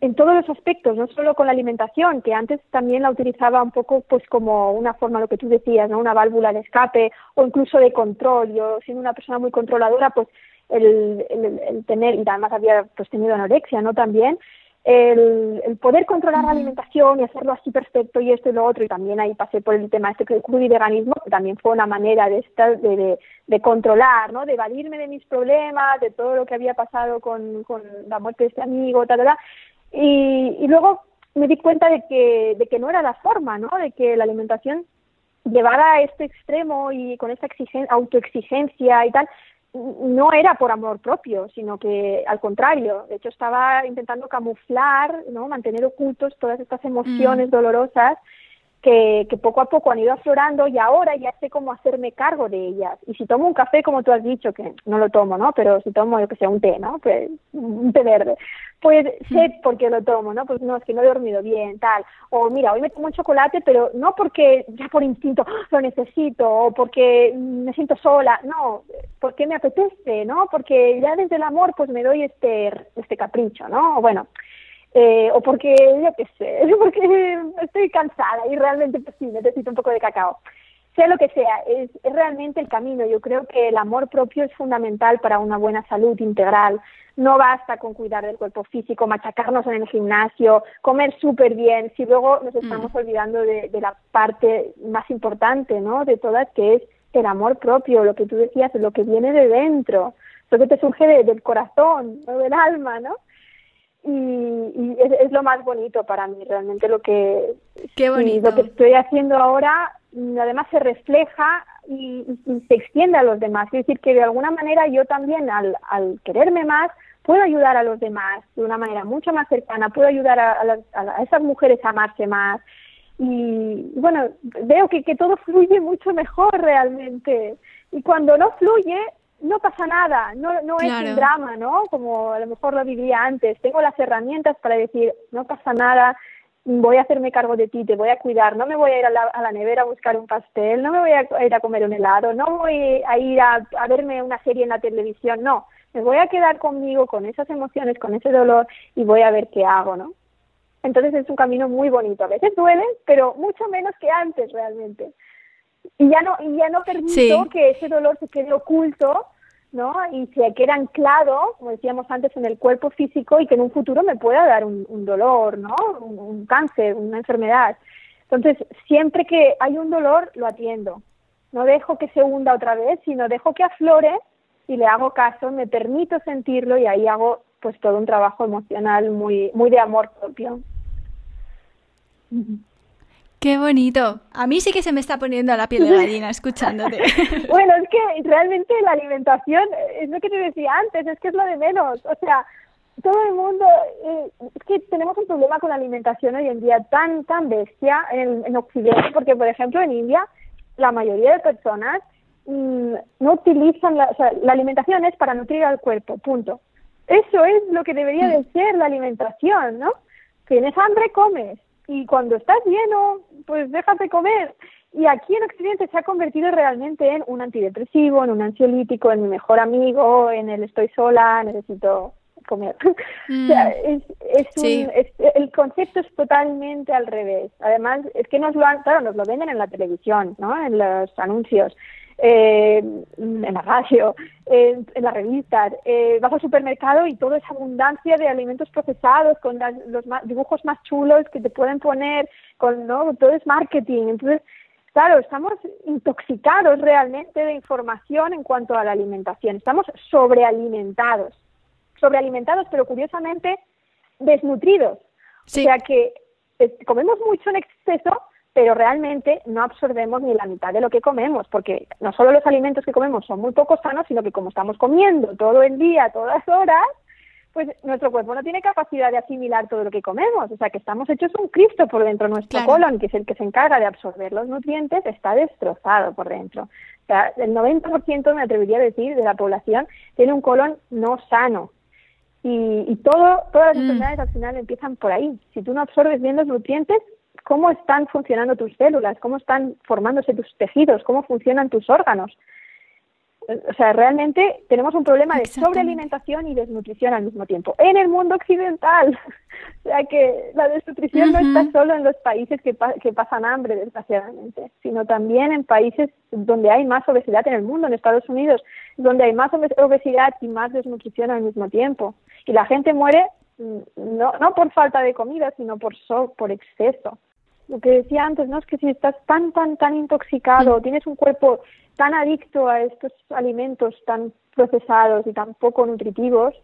en todos los aspectos, no solo con la alimentación, que antes también la utilizaba un poco pues como una forma, lo que tú decías, ¿no? Una válvula de escape o incluso de control. Yo siendo una persona muy controladora, pues el, el, tener, y además había pues tenido anorexia, ¿no? También, el, el, poder controlar la alimentación y hacerlo así perfecto y esto y lo otro, y también ahí pasé por el tema este crudo y veganismo, que también fue una manera de, estar, de, de, controlar, ¿no? De evadirme de mis problemas, de todo lo que había pasado con, con la muerte de este amigo, tal, tal, y, y luego me di cuenta de que, de que no era la forma, ¿no? De que la alimentación llevada a este extremo y con esta autoexigencia y tal, no era por amor propio, sino que al contrario, de hecho estaba intentando camuflar, ¿no? mantener ocultos todas estas emociones mm. dolorosas que, que, poco a poco han ido aflorando y ahora ya sé cómo hacerme cargo de ellas. Y si tomo un café, como tú has dicho, que no lo tomo, ¿no? Pero si tomo, yo que sé, un té, ¿no? Pues, un té verde, pues sé mm. por qué lo tomo, ¿no? Pues no, es que no he dormido bien, tal. O mira, hoy me tomo un chocolate, pero no porque ya por instinto ¡ah! lo necesito o porque me siento sola, no, porque me apetece, ¿no? Porque ya desde el amor pues me doy este, este capricho, ¿no? Bueno, eh, o porque, yo qué sé, <laughs> porque estoy cansada y realmente pues sí, necesito un poco de cacao. Sea lo que sea, es, es realmente el camino. Yo creo que el amor propio es fundamental para una buena salud integral. No basta con cuidar del cuerpo físico, machacarnos en el gimnasio, comer súper bien, si luego nos estamos mm. olvidando de, de la parte más importante, ¿no? De todas, que es el amor propio, lo que tú decías, lo que viene de dentro, lo que te surge del corazón, o del alma, ¿no? Y, es, lo más bonito para mí realmente lo que Qué bonito. lo que estoy haciendo ahora además se refleja y, se extiende a los demás. Es decir que de alguna manera yo también al, al quererme más puedo ayudar a los demás de una manera mucho más cercana puedo ayudar a, a, esas mujeres a amarse más. Y bueno veo que, que todo fluye mucho mejor realmente. Y cuando no fluye no pasa nada, no, no es un drama, ¿no? Como a lo mejor lo vivía antes. Tengo las herramientas para decir, no pasa nada, voy a hacerme cargo de ti, te voy a cuidar, no me voy a ir a la, nevera a buscar un pastel, no me voy a ir a comer un helado, no voy a ir a, a verme una serie en la televisión, no, me voy a quedar conmigo con esas emociones, con ese dolor y voy a ver qué hago, ¿no? Entonces es un camino muy bonito, a veces duele, pero mucho menos que antes realmente y ya no y ya no permito que ese dolor se quede oculto no y se quede anclado como decíamos antes en el cuerpo físico y que en un futuro me pueda dar un, dolor no un, cáncer una enfermedad. Entonces siempre que hay un dolor lo atiendo. No dejo que se hunda otra vez sino dejo que aflore y le hago caso me permito sentirlo y ahí hago pues todo un trabajo emocional muy muy de amor propio Qué bonito. A mí sí que se me está poniendo la piel de <laughs> gallina escuchándote. <laughs> bueno, es que realmente la alimentación, es lo que te decía antes, es que es lo de menos. O sea, todo el mundo, eh, es que tenemos un problema con la alimentación hoy en día tan, tan bestia en, en Occidente, porque por ejemplo en India la mayoría de personas mm, no utilizan, la, o sea, la alimentación es para nutrir al cuerpo, punto. Eso es lo que debería de mm. ser la alimentación, ¿no? Tienes hambre, comes y cuando estás lleno, pues déjate comer. Y aquí en Occidente se ha convertido realmente en un antidepresivo, en un ansiolítico, en mi mejor amigo, en el estoy sola, necesito comer. <laughs> o sea, mm. es, un, el concepto es totalmente al revés. Además, es que nos lo han, claro, nos lo venden en la televisión, ¿no? En los anuncios eh, en la radio, en las revistas, eh, vas al supermercado y todo es abundancia de alimentos procesados, con los dibujos más chulos que te pueden poner, con ¿no? todo es marketing. Entonces, claro, estamos intoxicados realmente de información en cuanto a la alimentación, estamos sobrealimentados, sobrealimentados, pero curiosamente desnutridos. O sea que eh, comemos mucho en exceso pero realmente no absorbemos ni la mitad de lo que comemos, porque no solo los alimentos que comemos son muy poco sanos, sino que como estamos comiendo todo el día, todas horas, pues nuestro cuerpo no tiene capacidad de asimilar todo lo que comemos, o sea que estamos hechos un Cristo por dentro, nuestro colon, que es el que se encarga de absorber los nutrientes, está destrozado por dentro. O sea, el 90% me atrevería a decir de la población tiene un colon no sano. Y, y todo, todas las mm. enfermedades al final empiezan por ahí. Si tú no absorbes bien los nutrientes, ¿cómo están funcionando tus células? ¿Cómo están formándose tus tejidos? ¿Cómo funcionan tus órganos? o sea, realmente tenemos un problema de sobrealimentación y desnutrición al mismo tiempo en el mundo occidental. <laughs> o sea que la desnutrición no está solo en los países que, que pasan hambre, desgraciadamente, sino también en países donde hay más obesidad en el mundo, en Estados Unidos, donde hay más obesidad y más desnutrición al mismo tiempo. Y la gente muere no, no por falta de comida, sino por, por exceso lo que decía antes, ¿no? Es que si estás tan, tan, tan intoxicado, tienes un cuerpo tan adicto a estos alimentos tan procesados y tan poco nutritivos,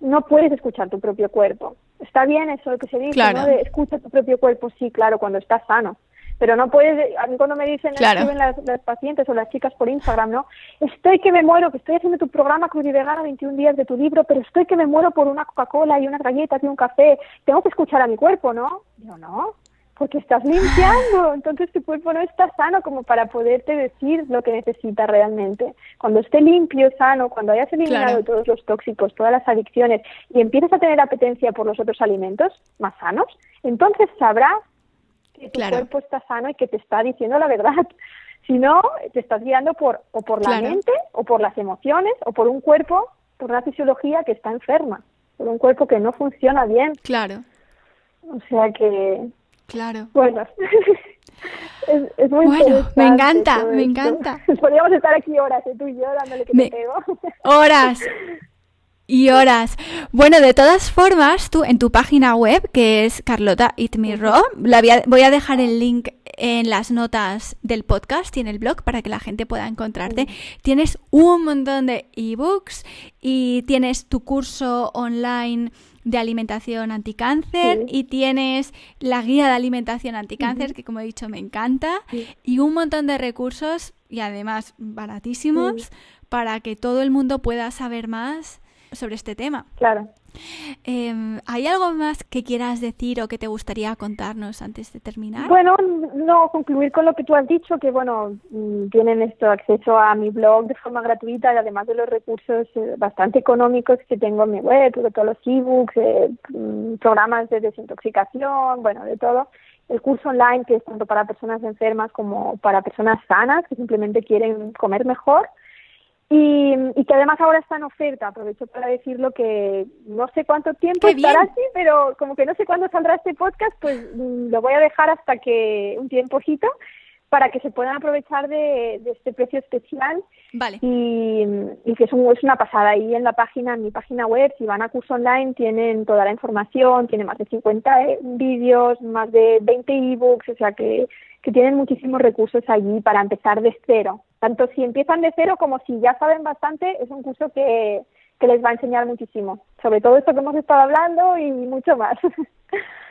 no puedes escuchar tu propio cuerpo. Está bien eso que se dice, ¿no? De escucha tu propio cuerpo, sí, claro, cuando estás sano. Pero no puedes, a mí cuando me dicen, escriben las, pacientes o las chicas por Instagram, ¿no? Estoy que me muero, que estoy haciendo tu programa Cruz y Vegana 21 días de tu libro, pero estoy que me muero por una Coca-Cola y unas galletas y un café. Tengo que escuchar a mi cuerpo, ¿no? Yo no porque estás <laughs> limpiando, entonces tu cuerpo no está sano como para poderte decir lo que necesita realmente. Cuando esté limpio, sano, cuando hayas eliminado todos los tóxicos, todas las adicciones y empiezas a tener apetencia por los otros alimentos más sanos, entonces sabrás que tu cuerpo está sano y que te está diciendo la verdad. <laughs> Si no, te estás guiando por o por la mente o por las emociones o por un cuerpo, por una fisiología que está enferma, por un cuerpo que no funciona bien. Claro. O sea que Claro. Bueno, <laughs> es, muy Bueno, me encanta, me encanta. <laughs> Podríamos estar aquí horas, ¿eh? tú y yo, dándole que te pego. Horas. Y horas. Bueno, de todas formas, tú en tu página web, que es Carlota Eat Me Raw, la voy a dejar el link en las notas del podcast y en el blog para que la gente pueda encontrarte. Tienes un montón de ebooks y tienes tu curso online de alimentación anticáncer y tienes la guía de alimentación anticáncer, que como he dicho me encanta, y un montón de recursos y además baratísimos para que todo el mundo pueda saber más sobre este tema. Claro. Em, ¿Hay algo más que quieras decir o que te gustaría contarnos antes de terminar? Bueno, no, concluir con lo que tú has dicho, que bueno, mm, tienen esto acceso a mi blog de forma gratuita y además de los recursos eh, bastante económicos que tengo en mi web, todos los ebooks, eh, mm, programas de desintoxicación, bueno, de todo. El curso online que es tanto para personas enfermas como para personas sanas que simplemente quieren comer mejor y, y, que además ahora está en oferta, aprovecho para decirlo que no sé cuánto tiempo estará así, pero como que no sé cuándo saldrá este podcast, pues mm, lo voy a dejar hasta que un tiempocito para que se puedan aprovechar de, este precio especial vale. y, y que es, es, una pasada. Ahí en la página, en mi página web, si van a curso online, tienen toda la información, tiene más de 50 eh, vídeos, más de 20 ebooks, o sea que, que tienen muchísimos recursos allí para empezar de cero tanto si empiezan de cero como si ya saben bastante, es un curso que, que les va a enseñar muchísimo. Sobre todo esto que hemos estado hablando y mucho más. <laughs>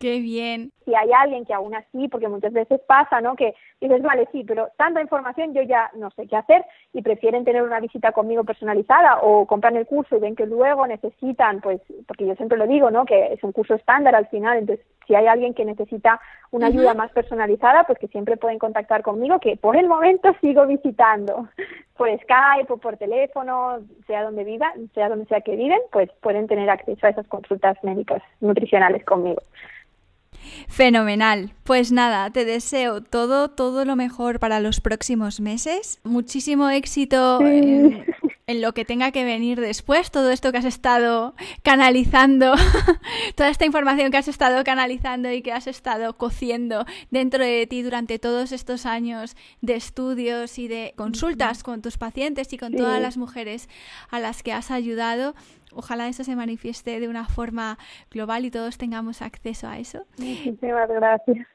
Qué bien. Si hay alguien que aún así, porque muchas veces pasa, ¿no? Que dices, vale, sí, pero tanta información yo ya no sé qué hacer y prefieren tener una visita conmigo personalizada o compran el curso y ven que luego necesitan, pues, porque yo siempre lo digo, ¿no? Que es un curso estándar al final, entonces si hay alguien que necesita una ayuda más personalizada, pues que siempre pueden contactar conmigo, que por el momento <laughs> sigo visitando por Skype o por teléfono, sea donde vivan, sea donde sea que viven, pues pueden tener acceso a esas consultas médicas nutricionales conmigo. Fenomenal. Pues nada, te deseo todo, todo lo mejor para los próximos meses. Muchísimo éxito en, lo que tenga que venir después. Todo esto que has estado canalizando, <laughs> toda esta información que has estado canalizando y que has estado cociendo dentro de ti durante todos estos años de estudios y de consultas con tus pacientes y con todas las mujeres a las que has ayudado. Ojalá eso se manifieste de una forma global y todos tengamos acceso a eso. Muchísimas gracias.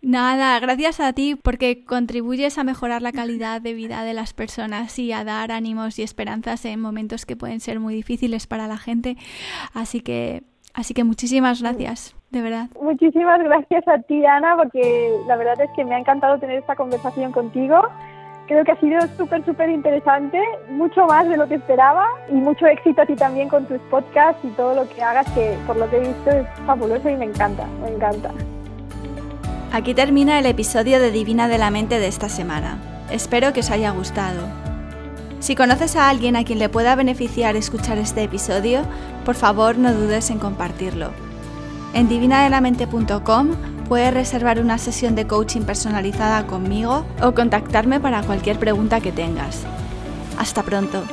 Nada, gracias a ti porque contribuyes a mejorar la calidad de vida de las personas y a dar ánimos y esperanzas en momentos que pueden ser muy difíciles para la gente. Así que, así que muchísimas gracias. de verdad. Muchísimas gracias a ti, Ana, porque la verdad es que me ha encantado tener esta conversación contigo. Creo que ha sido súper, súper interesante, mucho más de lo que esperaba y mucho éxito a ti también con tus podcasts y todo lo que hagas, que por lo que he visto es fabuloso y me encanta, me encanta. Aquí termina el episodio de Divina de la Mente de esta semana. Espero que os haya gustado. Si conoces a alguien a quien le pueda beneficiar escuchar este episodio, por favor no dudes en compartirlo. En divinadelamente.com puedes reservar una sesión de coaching personalizada conmigo o contactarme para cualquier pregunta que tengas. Hasta pronto.